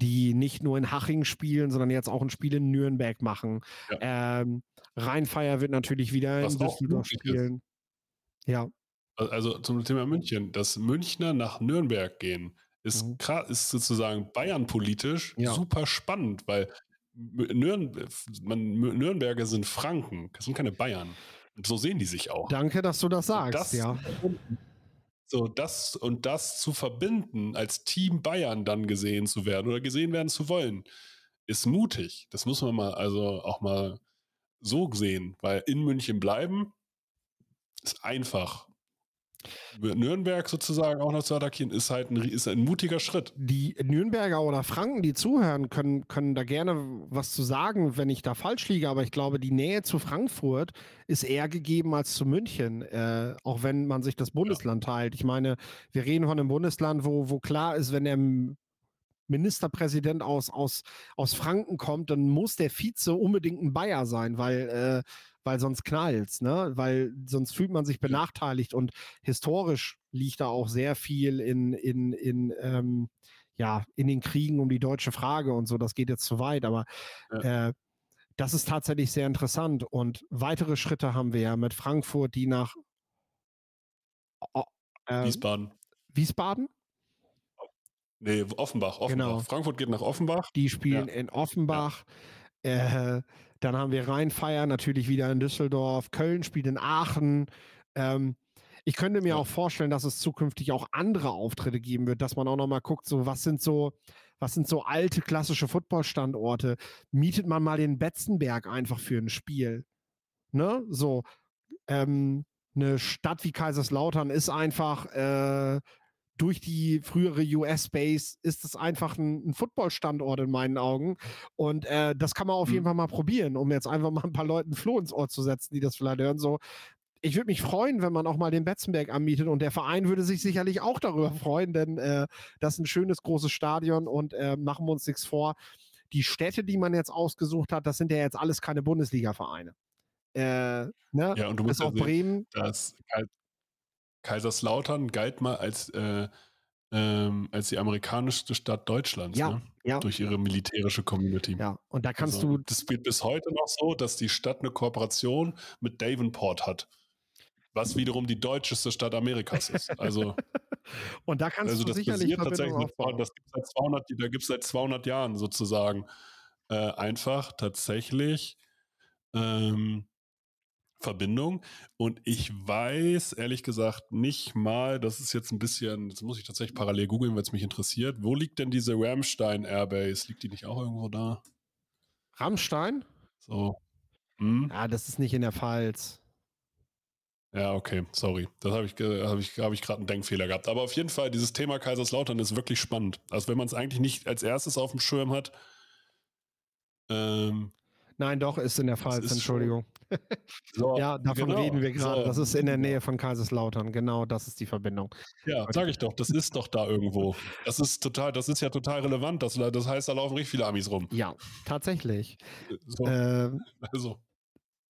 die nicht nur in Haching spielen, sondern jetzt auch ein Spiel in Nürnberg machen. Ja. Ähm, Rheinfeier wird natürlich wieder Was in Düsseldorf spielen. Ist. Ja. Also zum Thema München, dass Münchner nach Nürnberg gehen, ist, mhm. ist sozusagen Bayern-politisch ja. super spannend, weil Nürn man, Nürnberger sind Franken, das sind keine Bayern. Und so sehen die sich auch. Danke, dass du das sagst, das, ja. So, das und das zu verbinden, als Team Bayern dann gesehen zu werden oder gesehen werden zu wollen, ist mutig. Das muss man mal, also auch mal so sehen, weil in München bleiben ist einfach. Nürnberg sozusagen auch noch zu attackieren, ist halt ein, ist ein mutiger Schritt. Die Nürnberger oder Franken, die zuhören, können, können da gerne was zu sagen, wenn ich da falsch liege, aber ich glaube, die Nähe zu Frankfurt ist eher gegeben als zu München, äh, auch wenn man sich das Bundesland ja. teilt. Ich meine, wir reden von einem Bundesland, wo, wo klar ist, wenn der Ministerpräsident aus, aus, aus Franken kommt, dann muss der Vize unbedingt ein Bayer sein, weil äh, weil sonst knallt's, ne? Weil sonst fühlt man sich benachteiligt und historisch liegt da auch sehr viel in, in, in, ähm, ja, in den Kriegen um die deutsche Frage und so. Das geht jetzt zu weit, aber ja. äh, das ist tatsächlich sehr interessant. Und weitere Schritte haben wir ja mit Frankfurt, die nach äh, Wiesbaden. Wiesbaden? Nee, Offenbach, Offenbach. Genau. Frankfurt geht nach Offenbach. Die spielen ja. in Offenbach. Ja. Äh, dann haben wir Rheinfeier natürlich wieder in Düsseldorf. Köln spielt in Aachen. Ähm, ich könnte mir auch vorstellen, dass es zukünftig auch andere Auftritte geben wird, dass man auch nochmal guckt, so was sind so, was sind so alte klassische Footballstandorte? Mietet man mal den Betzenberg einfach für ein Spiel? Ne? So, ähm, eine Stadt wie Kaiserslautern ist einfach äh, durch die frühere US-Base ist es einfach ein, ein Football-Standort in meinen Augen. Und äh, das kann man auf mhm. jeden Fall mal probieren, um jetzt einfach mal ein paar Leuten Floh ins Ohr zu setzen, die das vielleicht hören. So, ich würde mich freuen, wenn man auch mal den Betzenberg anmietet und der Verein würde sich sicherlich auch darüber freuen, denn äh, das ist ein schönes großes Stadion und äh, machen wir uns nichts vor. Die Städte, die man jetzt ausgesucht hat, das sind ja jetzt alles keine Bundesliga-Vereine. Äh, ne? Ja, und du musst ja auch sehen, Bremen. Das Kaiserslautern galt mal als äh, ähm, als die amerikanischste Stadt Deutschlands, Ja, ne? ja, Durch ihre militärische Community. ja. Und da kannst Also, du, das wird bis heute noch so, dass die Stadt eine Kooperation mit Davenport hat, was wiederum die deutscheste Stadt Amerikas ist. Also, und da kannst also du das sicherlich basiert tatsächlich aufbauen. das gibt seit 200, da gibt es seit 200 Jahren sozusagen äh, einfach tatsächlich ähm, Verbindung. Und ich weiß ehrlich gesagt nicht mal, das ist jetzt ein bisschen, jetzt muss ich tatsächlich parallel googeln, weil es mich interessiert. Wo liegt denn diese Ramstein Airbase? Liegt die nicht auch irgendwo da? Rammstein? So. Hm? Ja, das ist nicht in der Pfalz. Ja, okay, sorry. Das habe ich, hab ich, hab ich gerade einen Denkfehler gehabt. Aber auf jeden Fall, dieses Thema Kaiserslautern ist wirklich spannend. Also wenn man es eigentlich nicht als erstes auf dem Schirm hat, ähm, Nein, doch, ist in der Pfalz, Entschuldigung. So, Ja, davon genau, reden wir gerade. so. Das ist in der Nähe von Kaiserslautern. Genau, das ist die Verbindung. Ja, sage ich doch, das ist doch da irgendwo. Das ist total, das ist ja total relevant. Das, das heißt, da laufen richtig viele Amis rum. Ja, tatsächlich. So, Ähm, also,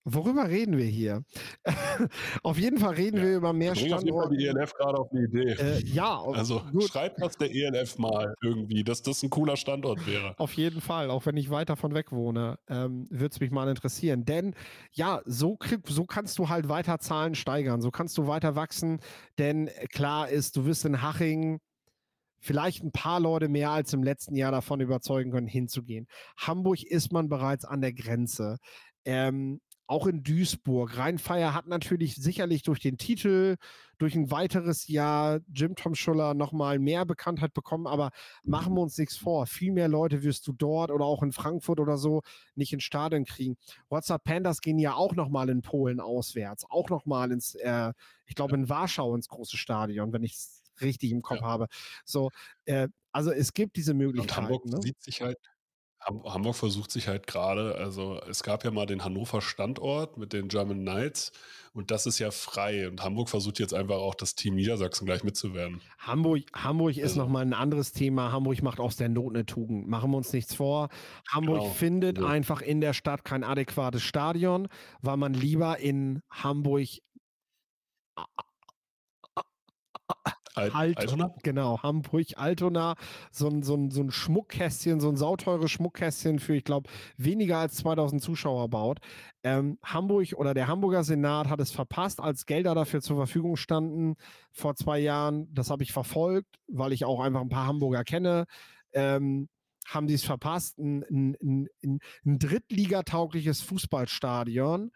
worüber reden wir hier? auf jeden Fall reden Ja, wir über mehr bring auf jeden Fall Standorte. die ELF gerade auf eine Idee. Äh, ja, also gut. schreibt das der ELF mal irgendwie, dass das ein cooler Standort wäre. Auf jeden Fall, auch wenn ich weit davon weg wohne, ähm, würde es mich mal interessieren. Denn ja, so, so kannst du halt weiter Zahlen steigern, so kannst du weiter wachsen. Denn klar ist, du wirst in Haching vielleicht ein paar Leute mehr als im letzten Jahr davon überzeugen können, hinzugehen. Hamburg ist man bereits an der Grenze. Ähm, auch in Duisburg. Rheinfeier hat natürlich sicherlich durch den Titel, durch ein weiteres Jahr Jim Tom Schuller nochmal mehr Bekanntheit bekommen, aber machen wir uns nichts vor. Viel mehr Leute wirst du dort oder auch in Frankfurt oder so nicht ins Stadion kriegen. WhatsApp Pandas gehen ja auch nochmal in Polen auswärts, auch nochmal ins, äh, ich glaube in Warschau ins große Stadion, wenn ich es richtig im Kopf Ja. habe. So, äh, also es gibt diese Und Möglichkeiten. Hamburg ne? sieht sich halt, Hamburg versucht sich halt gerade, also es gab ja mal den Hannover Standort mit den German Knights und das ist ja frei und Hamburg versucht jetzt einfach auch das Team Niedersachsen gleich mitzuwerden. Hamburg, Hamburg ist Also- nochmal ein anderes Thema. Hamburg macht aus der Not eine Tugend. Machen wir uns nichts vor. Hamburg Genau. findet Also- einfach in der Stadt kein adäquates Stadion, weil man lieber in Hamburg Alt- Altona? Genau, Hamburg, Altona, so ein, so, ein, so ein Schmuckkästchen, so ein sauteures Schmuckkästchen für, ich glaube, weniger als 2000 Zuschauer baut. Ähm, Hamburg oder der Hamburger Senat hat es verpasst, als Gelder dafür zur Verfügung standen vor zwei Jahren. Das habe ich verfolgt, weil ich auch einfach ein paar Hamburger kenne. Ähm, haben die es verpasst, ein, ein, ein ein drittligataugliches Fußballstadion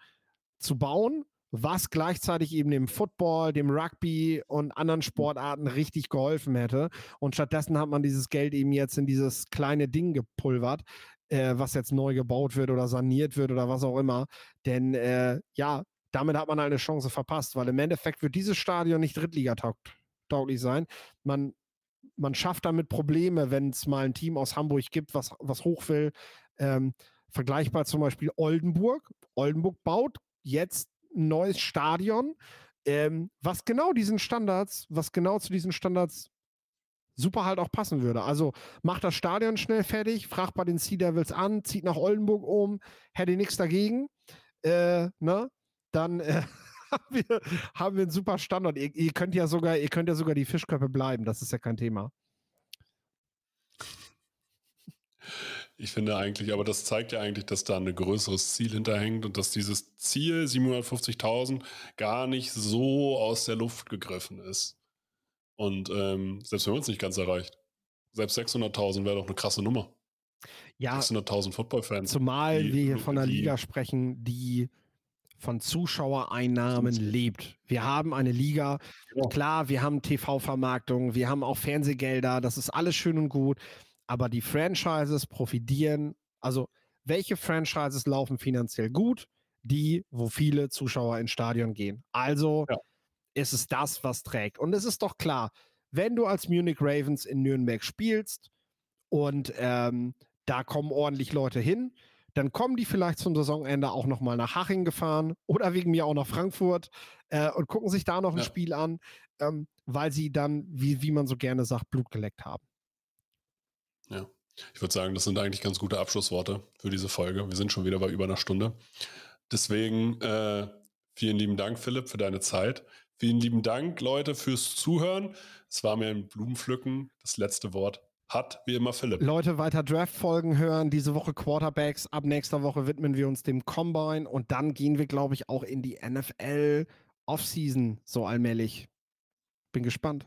zu bauen, was gleichzeitig eben dem Football, dem Rugby und anderen Sportarten richtig geholfen hätte. Und stattdessen hat man dieses Geld eben jetzt in dieses kleine Ding gepulvert, äh, was jetzt neu gebaut wird oder saniert wird oder was auch immer. Denn äh, ja, damit hat man halt eine Chance verpasst, weil im Endeffekt wird dieses Stadion nicht Drittligatauglich sein. Man, man schafft damit Probleme, wenn es mal ein Team aus Hamburg gibt, was, was hoch will. Ähm, vergleichbar zum Beispiel Oldenburg. Oldenburg baut jetzt ein neues Stadion, ähm, was genau diesen Standards, was genau zu diesen Standards super halt auch passen würde. Also macht das Stadion schnell fertig, fragt bei den Sea Devils an, zieht nach Oldenburg um, hätte nichts dagegen, äh, ne? Dann äh, haben, wir, haben wir einen super Standort. Ihr, ihr könnt ja sogar, ihr könnt ja sogar die Fischköpfe bleiben, das ist ja kein Thema. Ich finde eigentlich, aber das zeigt ja eigentlich, dass da ein größeres Ziel hinterhängt und dass dieses Ziel 750.000 gar nicht so aus der Luft gegriffen ist. Und ähm, selbst wenn man es nicht ganz erreicht, selbst 600.000 wäre doch eine krasse Nummer. Ja, 600.000 Footballfans. Zumal die- wir hier von einer Liga sprechen, die von Zuschauereinnahmen lebt. Wir haben eine Liga, Genau. klar, wir haben TV-Vermarktung, wir haben auch Fernsehgelder, das ist alles schön und gut, aber die Franchises profitieren, also welche Franchises laufen finanziell gut? Die, wo viele Zuschauer ins Stadion gehen. Also Ja. ist es das, was trägt. Und es ist doch klar, wenn du als Munich Ravens in Nürnberg spielst und ähm, da kommen ordentlich Leute hin, dann kommen die vielleicht zum Saisonende auch nochmal nach Haching gefahren oder wegen mir auch nach Frankfurt äh, und gucken sich da noch ein Ja. Spiel an, ähm, weil sie dann, wie, wie man so gerne sagt, Blut geleckt haben. Ja. Ich würde sagen, das sind eigentlich ganz gute Abschlussworte für diese Folge. Wir sind schon wieder bei über einer Stunde. Deswegen äh, vielen lieben Dank, Philipp, für deine Zeit. Vielen lieben Dank, Leute, fürs Zuhören. Es war mir ein Blumenpflücken. Das letzte Wort hat wie immer Philipp. Leute, weiter Draft-Folgen hören. Diese Woche Quarterbacks. Ab nächster Woche widmen wir uns dem Combine und dann gehen wir, glaube ich, auch in die NFL Offseason so allmählich. Bin gespannt.